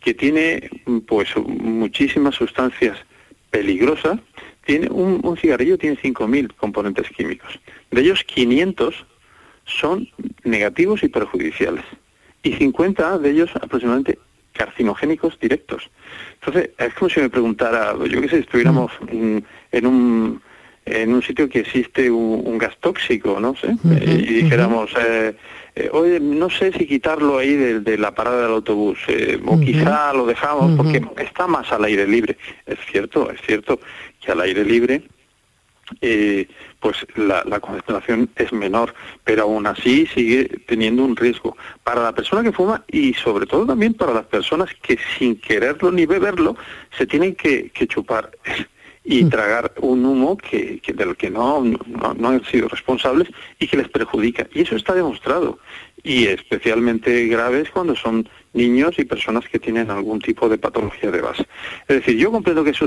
que tiene pues muchísimas sustancias peligrosas. Tiene un, un cigarrillo tiene 5.000 componentes químicos. De ellos 500 son negativos y perjudiciales. Y 50 de ellos aproximadamente carcinogénicos directos. Entonces, es como si me preguntara, yo qué sé, estuviéramos mm. En, un en un sitio que existe un, gas tóxico, no sé, y dijéramos, eh, eh, oye, no sé si quitarlo ahí de, la parada del autobús, eh, o quizá lo dejamos porque está más al aire libre. Es cierto, es cierto que al aire libre eh, pues la, concentración es menor, pero aún así sigue teniendo un riesgo para la persona que fuma y sobre todo también para las personas que sin quererlo ni beberlo se tienen que, chupar y tragar un humo que, del que no, no, han sido responsables y que les perjudica. Y eso está demostrado. Y especialmente grave es cuando son niños y personas que tienen algún tipo de patología de base. Es decir, yo comprendo que eso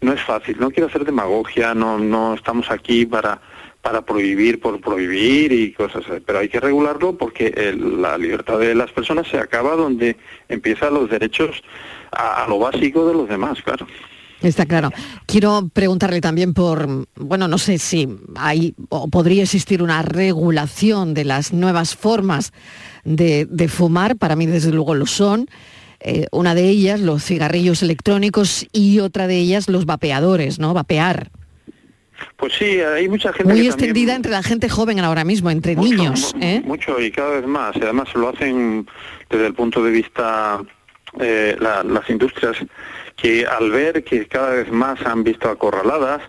no es fácil, no quiero hacer demagogia, no, no estamos aquí para, para prohibir por prohibir y cosas así, pero hay que regularlo porque la libertad de las personas se acaba donde empiezan los derechos a, a lo básico de los demás, claro. Está claro. Quiero preguntarle también por, bueno, no sé si hay o podría existir una regulación de las nuevas formas de, fumar, para mí desde luego lo son. Eh, una de ellas, los cigarrillos electrónicos, y otra de ellas, los vapeadores, ¿no? Vapear. Pues sí, hay mucha gente muy extendida entre la gente joven ahora mismo, entre niños. ¿eh? Mucho y cada vez más. Además lo hacen desde el punto de vista eh, las industrias que al ver que cada vez más han visto acorraladas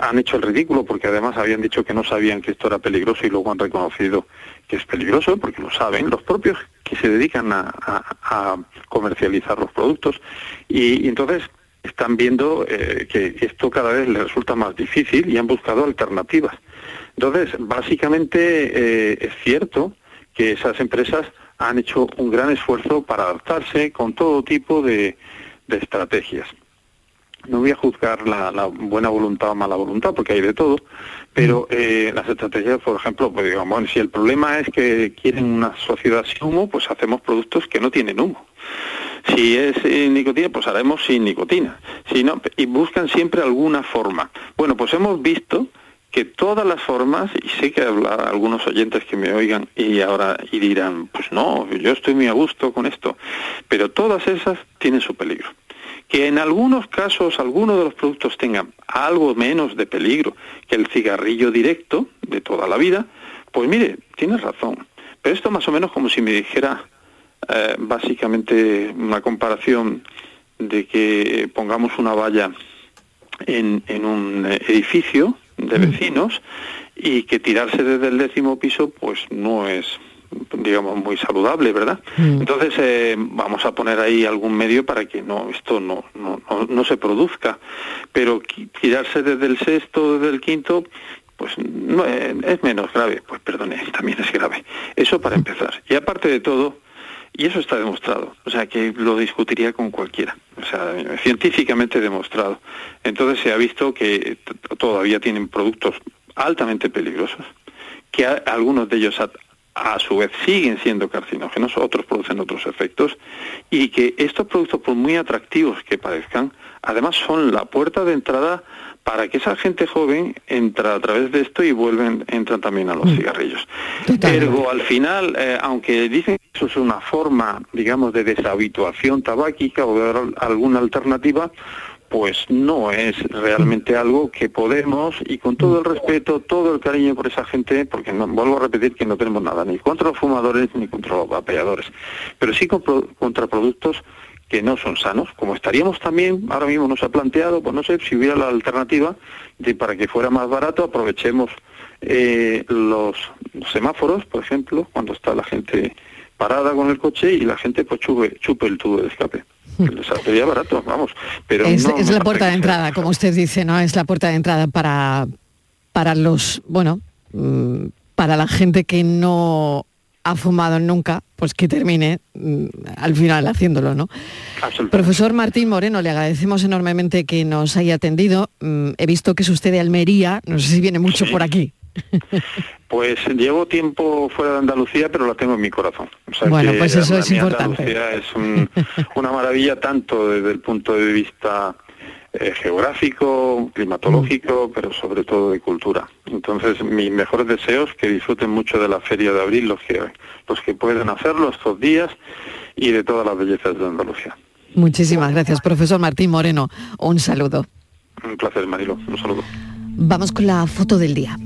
han hecho el ridículo porque además habían dicho que no sabían que esto era peligroso y luego han reconocido que es peligroso porque lo saben los propios que se dedican a, comercializar los productos y, y entonces están viendo eh, que esto cada vez les resulta más difícil y han buscado alternativas. Entonces, básicamente eh, es cierto que esas empresas han hecho un gran esfuerzo para adaptarse con todo tipo de, de estrategias. No voy a juzgar la, la buena voluntad o mala voluntad, porque hay de todo, pero eh, las estrategias, por ejemplo, pues digamos, bueno, si el problema es que quieren una sociedad sin humo, pues hacemos productos que no tienen humo. Si es eh, nicotina, pues haremos sin nicotina. Si no, y buscan siempre alguna forma. Bueno, pues hemos visto que todas las formas, y sé que habrá algunos oyentes que me oigan y ahora y dirán, pues no, yo estoy muy a gusto con esto, pero todas esas tienen su peligro. Que en algunos casos algunos de los productos tengan algo menos de peligro que el cigarrillo directo de toda la vida, pues mire, tienes razón. Pero esto más o menos como si me dijera eh, básicamente una comparación de que pongamos una valla en, en un edificio de vecinos y que tirarse desde el décimo piso pues no es digamos muy saludable verdad entonces eh, vamos a poner ahí algún medio para que no esto no no, no, no se produzca. Pero tirarse desde el sexto desde el quinto pues no, eh, es menos grave. Pues perdone también es grave. Eso para empezar. Y aparte de todo y eso está demostrado, o sea que lo discutiría con cualquiera, o sea, científicamente demostrado. Entonces se ha visto que todavía tienen productos altamente peligrosos, que algunos de ellos a, su vez siguen siendo carcinógenos, otros producen otros efectos, y que estos productos, por muy atractivos que parezcan, además son la puerta de entrada para que esa gente joven entra a través de esto y vuelven, entran también a los cigarrillos. Ergo, al final, eh, aunque dicen que eso es una forma, digamos, de deshabituación tabáquica o de al- alguna alternativa, pues no es realmente algo que podemos, y con todo el respeto, todo el cariño por esa gente, porque vuelvo a repetir que no tenemos nada ni contra los fumadores ni contra los vapeadores, pero sí contra productos que no son sanos, como estaríamos también, ahora mismo nos ha planteado, pues no sé, si hubiera la alternativa de para que fuera más barato, aprovechemos eh, los semáforos, por ejemplo, cuando está la gente parada con el coche y la gente pues chupe, chupe el tubo de escape. Les saldría barato, vamos. Pero es, no es me la puerta de entrada, como usted dice, ¿no? Es la puerta de entrada para, para los, bueno, mm, para la gente que no ha fumado nunca, pues que termine mm, al final haciéndolo, ¿no? Profesor Martín Moreno, le agradecemos enormemente que nos haya atendido. Mm, He visto que es usted de Almería, no sé si viene mucho por aquí. Pues llevo tiempo fuera de Andalucía, pero la tengo en mi corazón. O sea Bueno, pues eso es importante. Andalucía es un- una maravilla tanto desde el punto de vista eh, geográfico, climatológico, Mm. pero sobre todo de cultura. Entonces, mis mejores deseos que disfruten mucho de la Feria de Abril, los que los que pueden hacerlo estos días y de todas las bellezas de Andalucía. Muchísimas gracias, profesor Martín Moreno. Un saludo. Un placer, Marilo. Un saludo. Vamos con la foto del día.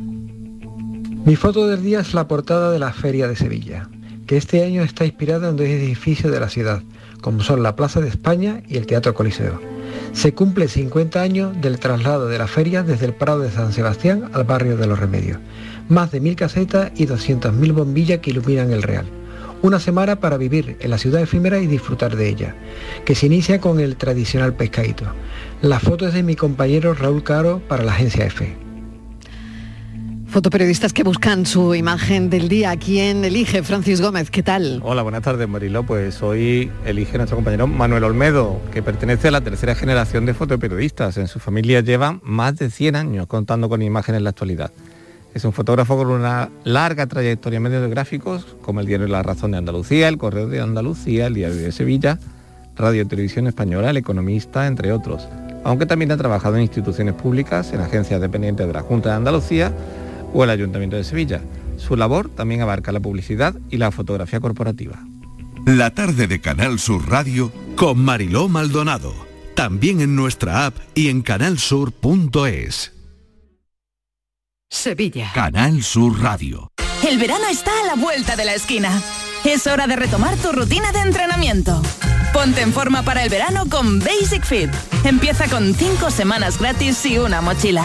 Mi foto del día es la portada de la Feria de Sevilla, que este año está inspirada en dos edificios de la ciudad, como son la Plaza de España y el Teatro Coliseo. Se cumple 50 años del traslado de la feria desde el Prado de San Sebastián al barrio de los Remedios. Más de mil casetas y 200.000 bombillas que iluminan el Real. Una semana para vivir en la ciudad efímera y disfrutar de ella, que se inicia con el tradicional pescadito. La foto es de mi compañero Raúl Caro para la agencia EFE. Fotoperiodistas que buscan su imagen del día. ¿Quién elige? Francis Gómez, ¿qué tal? Hola, buenas tardes, Marilo. Pues hoy elige nuestro compañero Manuel Olmedo, que pertenece a la tercera generación de fotoperiodistas. En su familia lleva más de 100 años contando con imágenes en la actualidad. Es un fotógrafo con una larga trayectoria en medios gráficos, como el diario La Razón de Andalucía, el Correo de Andalucía, el Diario de Sevilla, Radio y Televisión Española, El Economista, entre otros. Aunque también ha trabajado en instituciones públicas, en agencias dependientes de la Junta de Andalucía o el Ayuntamiento de Sevilla. Su labor también abarca la publicidad y la fotografía corporativa. La tarde de Canal Sur Radio con Mariló Maldonado. También en nuestra app y en canalsur.es. Sevilla. Canal Sur Radio. El verano está a la vuelta de la esquina. Es hora de retomar tu rutina de entrenamiento. Ponte en forma para el verano con Basic Fit. Empieza con 5 semanas gratis y una mochila.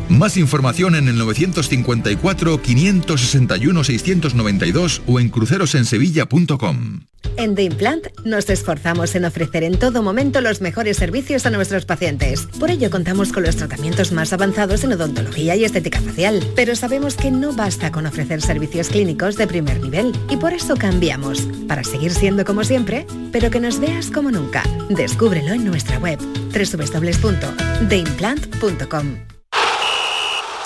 Más información en el 954-561-692 o en crucerosensevilla.com. En The Implant nos esforzamos en ofrecer en todo momento los mejores servicios a nuestros pacientes. Por ello contamos con los tratamientos más avanzados en odontología y estética facial. Pero sabemos que no basta con ofrecer servicios clínicos de primer nivel y por eso cambiamos, para seguir siendo como siempre, pero que nos veas como nunca. Descúbrelo en nuestra web www.theimplant.com.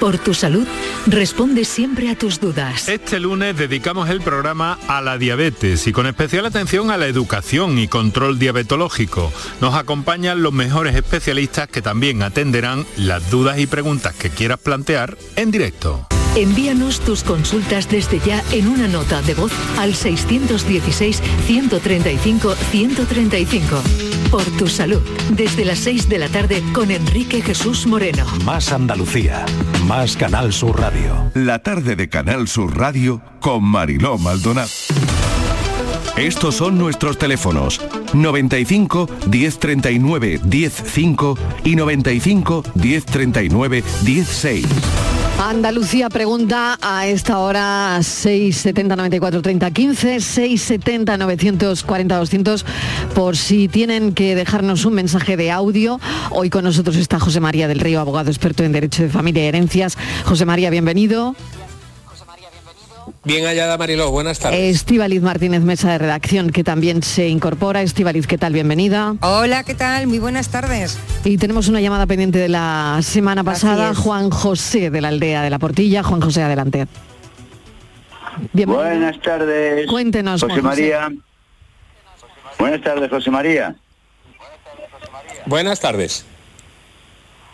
por tu salud, responde siempre a tus dudas. Este lunes dedicamos el programa a la diabetes y con especial atención a la educación y control diabetológico. Nos acompañan los mejores especialistas que también atenderán las dudas y preguntas que quieras plantear en directo. Envíanos tus consultas desde ya en una nota de voz al 616-135-135. Por tu salud, desde las 6 de la tarde con Enrique Jesús Moreno. Más Andalucía, más Canal Sur Radio. La tarde de Canal Sur Radio con Mariló Maldonado. Estos son nuestros teléfonos 95 1039 105 y 95 1039 16. Andalucía pregunta a esta hora 670 94 30 15 670 940 200 por si tienen que dejarnos un mensaje de audio. Hoy con nosotros está José María del Río, abogado experto en Derecho de Familia y Herencias. José María, bienvenido. Bien hallada Mariló, buenas tardes. Estíbaliz Martínez, mesa de redacción, que también se incorpora. Estíbaliz, ¿qué tal? Bienvenida. Hola, ¿qué tal? Muy buenas tardes. Y tenemos una llamada pendiente de la semana pasada, Juan José de la aldea de la Portilla. Juan José, adelante. Bienvenido. Buenas tardes. Cuéntenos, José Juan José. María. Buenas tardes, José María. Buenas tardes.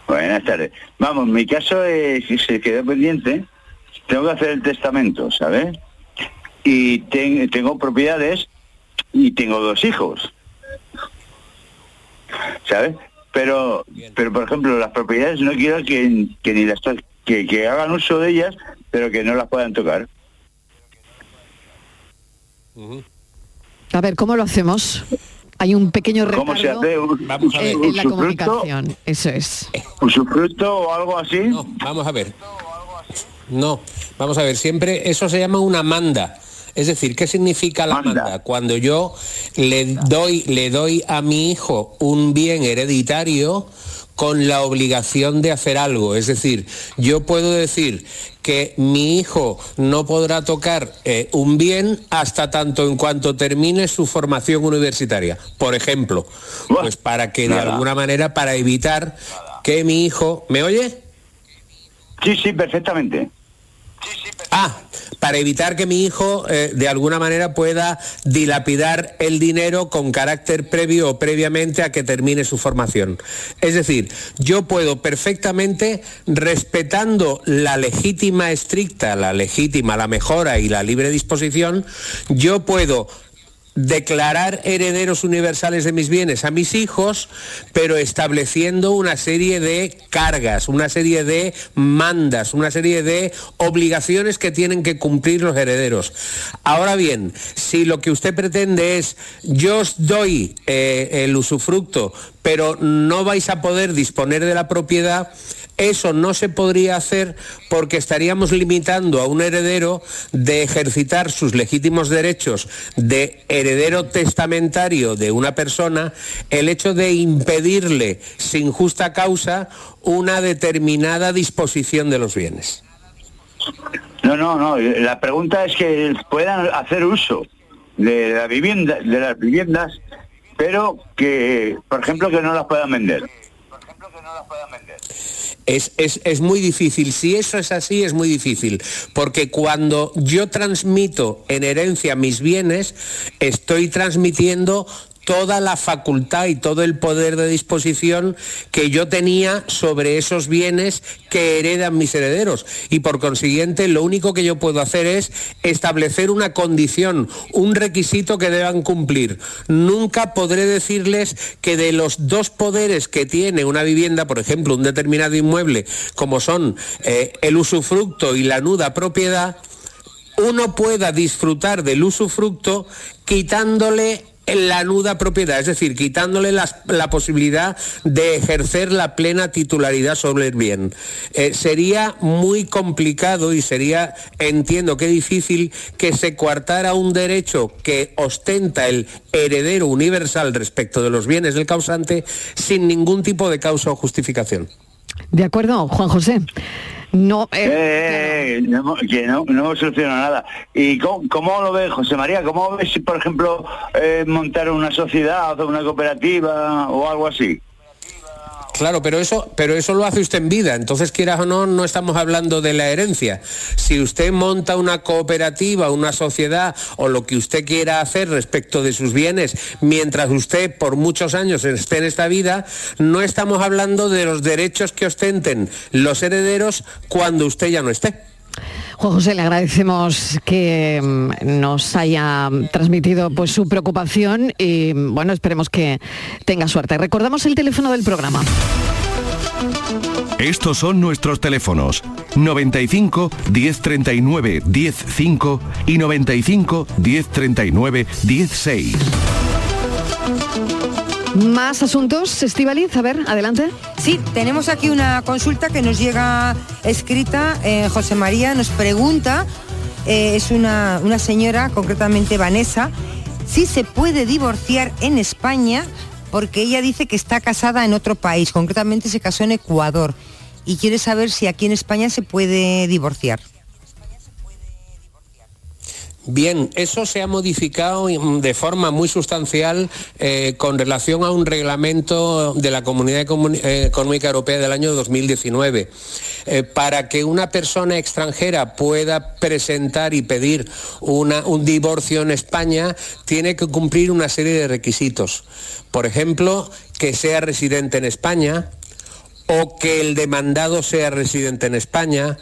Buenas tardes. Vamos, mi caso es que se quedó pendiente. Tengo que hacer el testamento, ¿sabes? Y ten- tengo propiedades y tengo dos hijos. ¿Sabes? Pero, pero por ejemplo, las propiedades no quiero que, que ni las to- que, que hagan uso de ellas, pero que no las puedan tocar. A ver, ¿cómo lo hacemos? Hay un pequeño retardo ¿Cómo se hace? Un, en, en la comunicación. Eso es. ¿Usufructo o algo así? No, vamos a ver. No, vamos a ver, siempre eso se llama una manda. Es decir, ¿qué significa la manda? Cuando yo le doy, le doy a mi hijo un bien hereditario con la obligación de hacer algo. Es decir, yo puedo decir que mi hijo no podrá tocar eh, un bien hasta tanto en cuanto termine su formación universitaria. Por ejemplo, pues para que de alguna manera, para evitar que mi hijo... ¿Me oye? Sí, sí, perfectamente. Ah, para evitar que mi hijo eh, de alguna manera pueda dilapidar el dinero con carácter previo o previamente a que termine su formación. Es decir, yo puedo perfectamente, respetando la legítima estricta, la legítima, la mejora y la libre disposición, yo puedo declarar herederos universales de mis bienes a mis hijos, pero estableciendo una serie de cargas, una serie de mandas, una serie de obligaciones que tienen que cumplir los herederos. Ahora bien, si lo que usted pretende es yo os doy eh, el usufructo, pero no vais a poder disponer de la propiedad, Eso no se podría hacer porque estaríamos limitando a un heredero de ejercitar sus legítimos derechos de heredero testamentario de una persona el hecho de impedirle sin justa causa una determinada disposición de los bienes. No, no, no. La pregunta es que puedan hacer uso de la vivienda, de las viviendas, pero que, por ejemplo, que no las puedan vender. Es, es, es, muy difícil. Si eso es así, es muy difícil. Porque cuando yo transmito en herencia mis bienes, estoy transmitiendo toda la facultad y todo el poder de disposición que yo tenía sobre esos bienes que heredan mis herederos. Y por consiguiente, lo único que yo puedo hacer es establecer una condición, un requisito que deban cumplir. Nunca podré decirles que de los dos poderes que tiene una vivienda, por ejemplo, un determinado inmueble, como son eh, el usufructo y la nuda propiedad, uno pueda disfrutar del usufructo quitándole la nuda propiedad, es decir, quitándole la, posibilidad de ejercer la plena titularidad sobre el bien. Eh, sería muy complicado y sería, entiendo que difícil, que se coartara un derecho que ostenta el heredero universal respecto de los bienes del causante sin ningún tipo de causa o justificación. De acuerdo, Juan José. No, eh, eh, no, que no, no soluciona nada. ¿Y cómo, lo ve José María? ¿Cómo ves por ejemplo, eh, montar una sociedad o una cooperativa o algo así? Claro, pero eso, pero eso lo hace usted en vida. Entonces, quieras o no, no estamos hablando de la herencia. Si usted monta una cooperativa, una sociedad o lo que usted quiera hacer respecto de sus bienes, mientras usted por muchos años esté en esta vida, no estamos hablando de los derechos que ostenten los herederos cuando usted ya no esté. Juan José, le agradecemos que mm, nos haya transmitido pues, su preocupación y bueno, esperemos que tenga suerte. Recordamos el teléfono del programa. Estos son nuestros teléfonos 95 1039 105 y 95 1039 16. Más asuntos, Estivaliz, a ver, adelante. Sí, tenemos aquí una consulta que nos llega escrita. Eh, José María nos pregunta, eh, es una, una señora, concretamente Vanessa, si se puede divorciar en España porque ella dice que está casada en otro país, concretamente se casó en Ecuador y quiere saber si aquí en España se puede divorciar. Bien, eso se ha modificado de forma muy sustancial eh, con relación a un reglamento de la Comunidad eh, Económica Europea del año 2019. Eh, para que una persona extranjera pueda presentar y pedir un divorcio en España, tiene que cumplir una serie de requisitos. Por ejemplo, que sea residente en España o que el demandado sea residente en España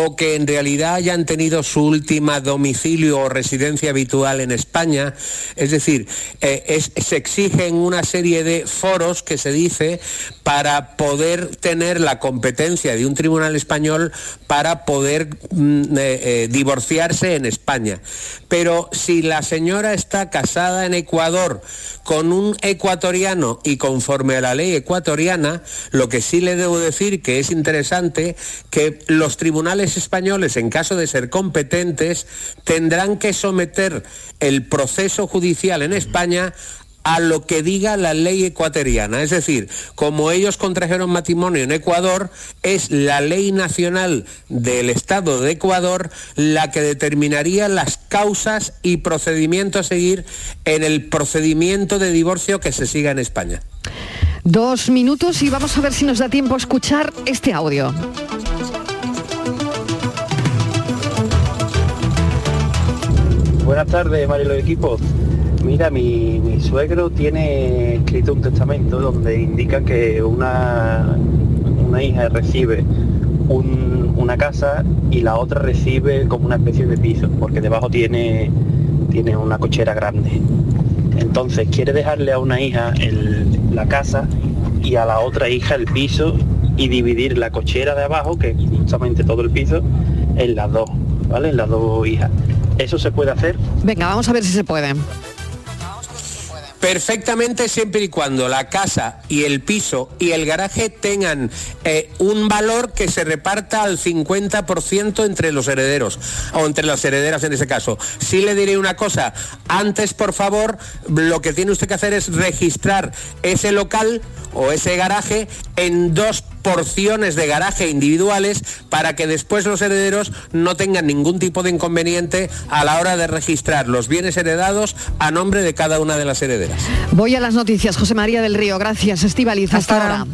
o que en realidad hayan tenido su última domicilio o residencia habitual en España. Es decir, eh, se exigen una serie de foros que se dice para poder tener la competencia de un tribunal español para poder mm, eh, eh, divorciarse en España. Pero si la señora está casada en Ecuador con un ecuatoriano y conforme a la ley ecuatoriana, lo que sí le debo decir que es interesante que los tribunales españoles, en caso de ser competentes, tendrán que someter el proceso judicial en España a lo que diga la ley ecuatoriana. Es decir, como ellos contrajeron matrimonio en Ecuador, es la ley nacional del Estado de Ecuador la que determinaría las causas y procedimientos a seguir en el procedimiento de divorcio que se siga en España. Dos minutos y vamos a ver si nos da tiempo a escuchar este audio. Buenas tardes, Marilo Equipo. Mira, mi, suegro tiene escrito un testamento donde indica que una, una hija recibe una casa y la otra recibe como una especie de piso, porque debajo tiene, tiene una cochera grande. Entonces quiere dejarle a una hija la casa y a la otra hija el piso y dividir la cochera de abajo, que es justamente todo el piso, en las dos, ¿vale? En las dos hijas. ¿Eso se puede hacer? Venga, vamos a ver si se puede. perfectamente siempre y cuando la casa y el piso y el garaje tengan eh, un valor que se reparta al 50% entre los herederos, o entre las herederas en ese caso. Sí le diré una cosa, antes por favor, lo que tiene usted que hacer es registrar ese local o ese garaje en dos porciones de garaje individuales para que después los herederos no tengan ningún tipo de inconveniente a la hora de registrar los bienes heredados a nombre de cada una de las herederas. Voy a las noticias. José María del Río, gracias. Estivaliz, hasta, ahora.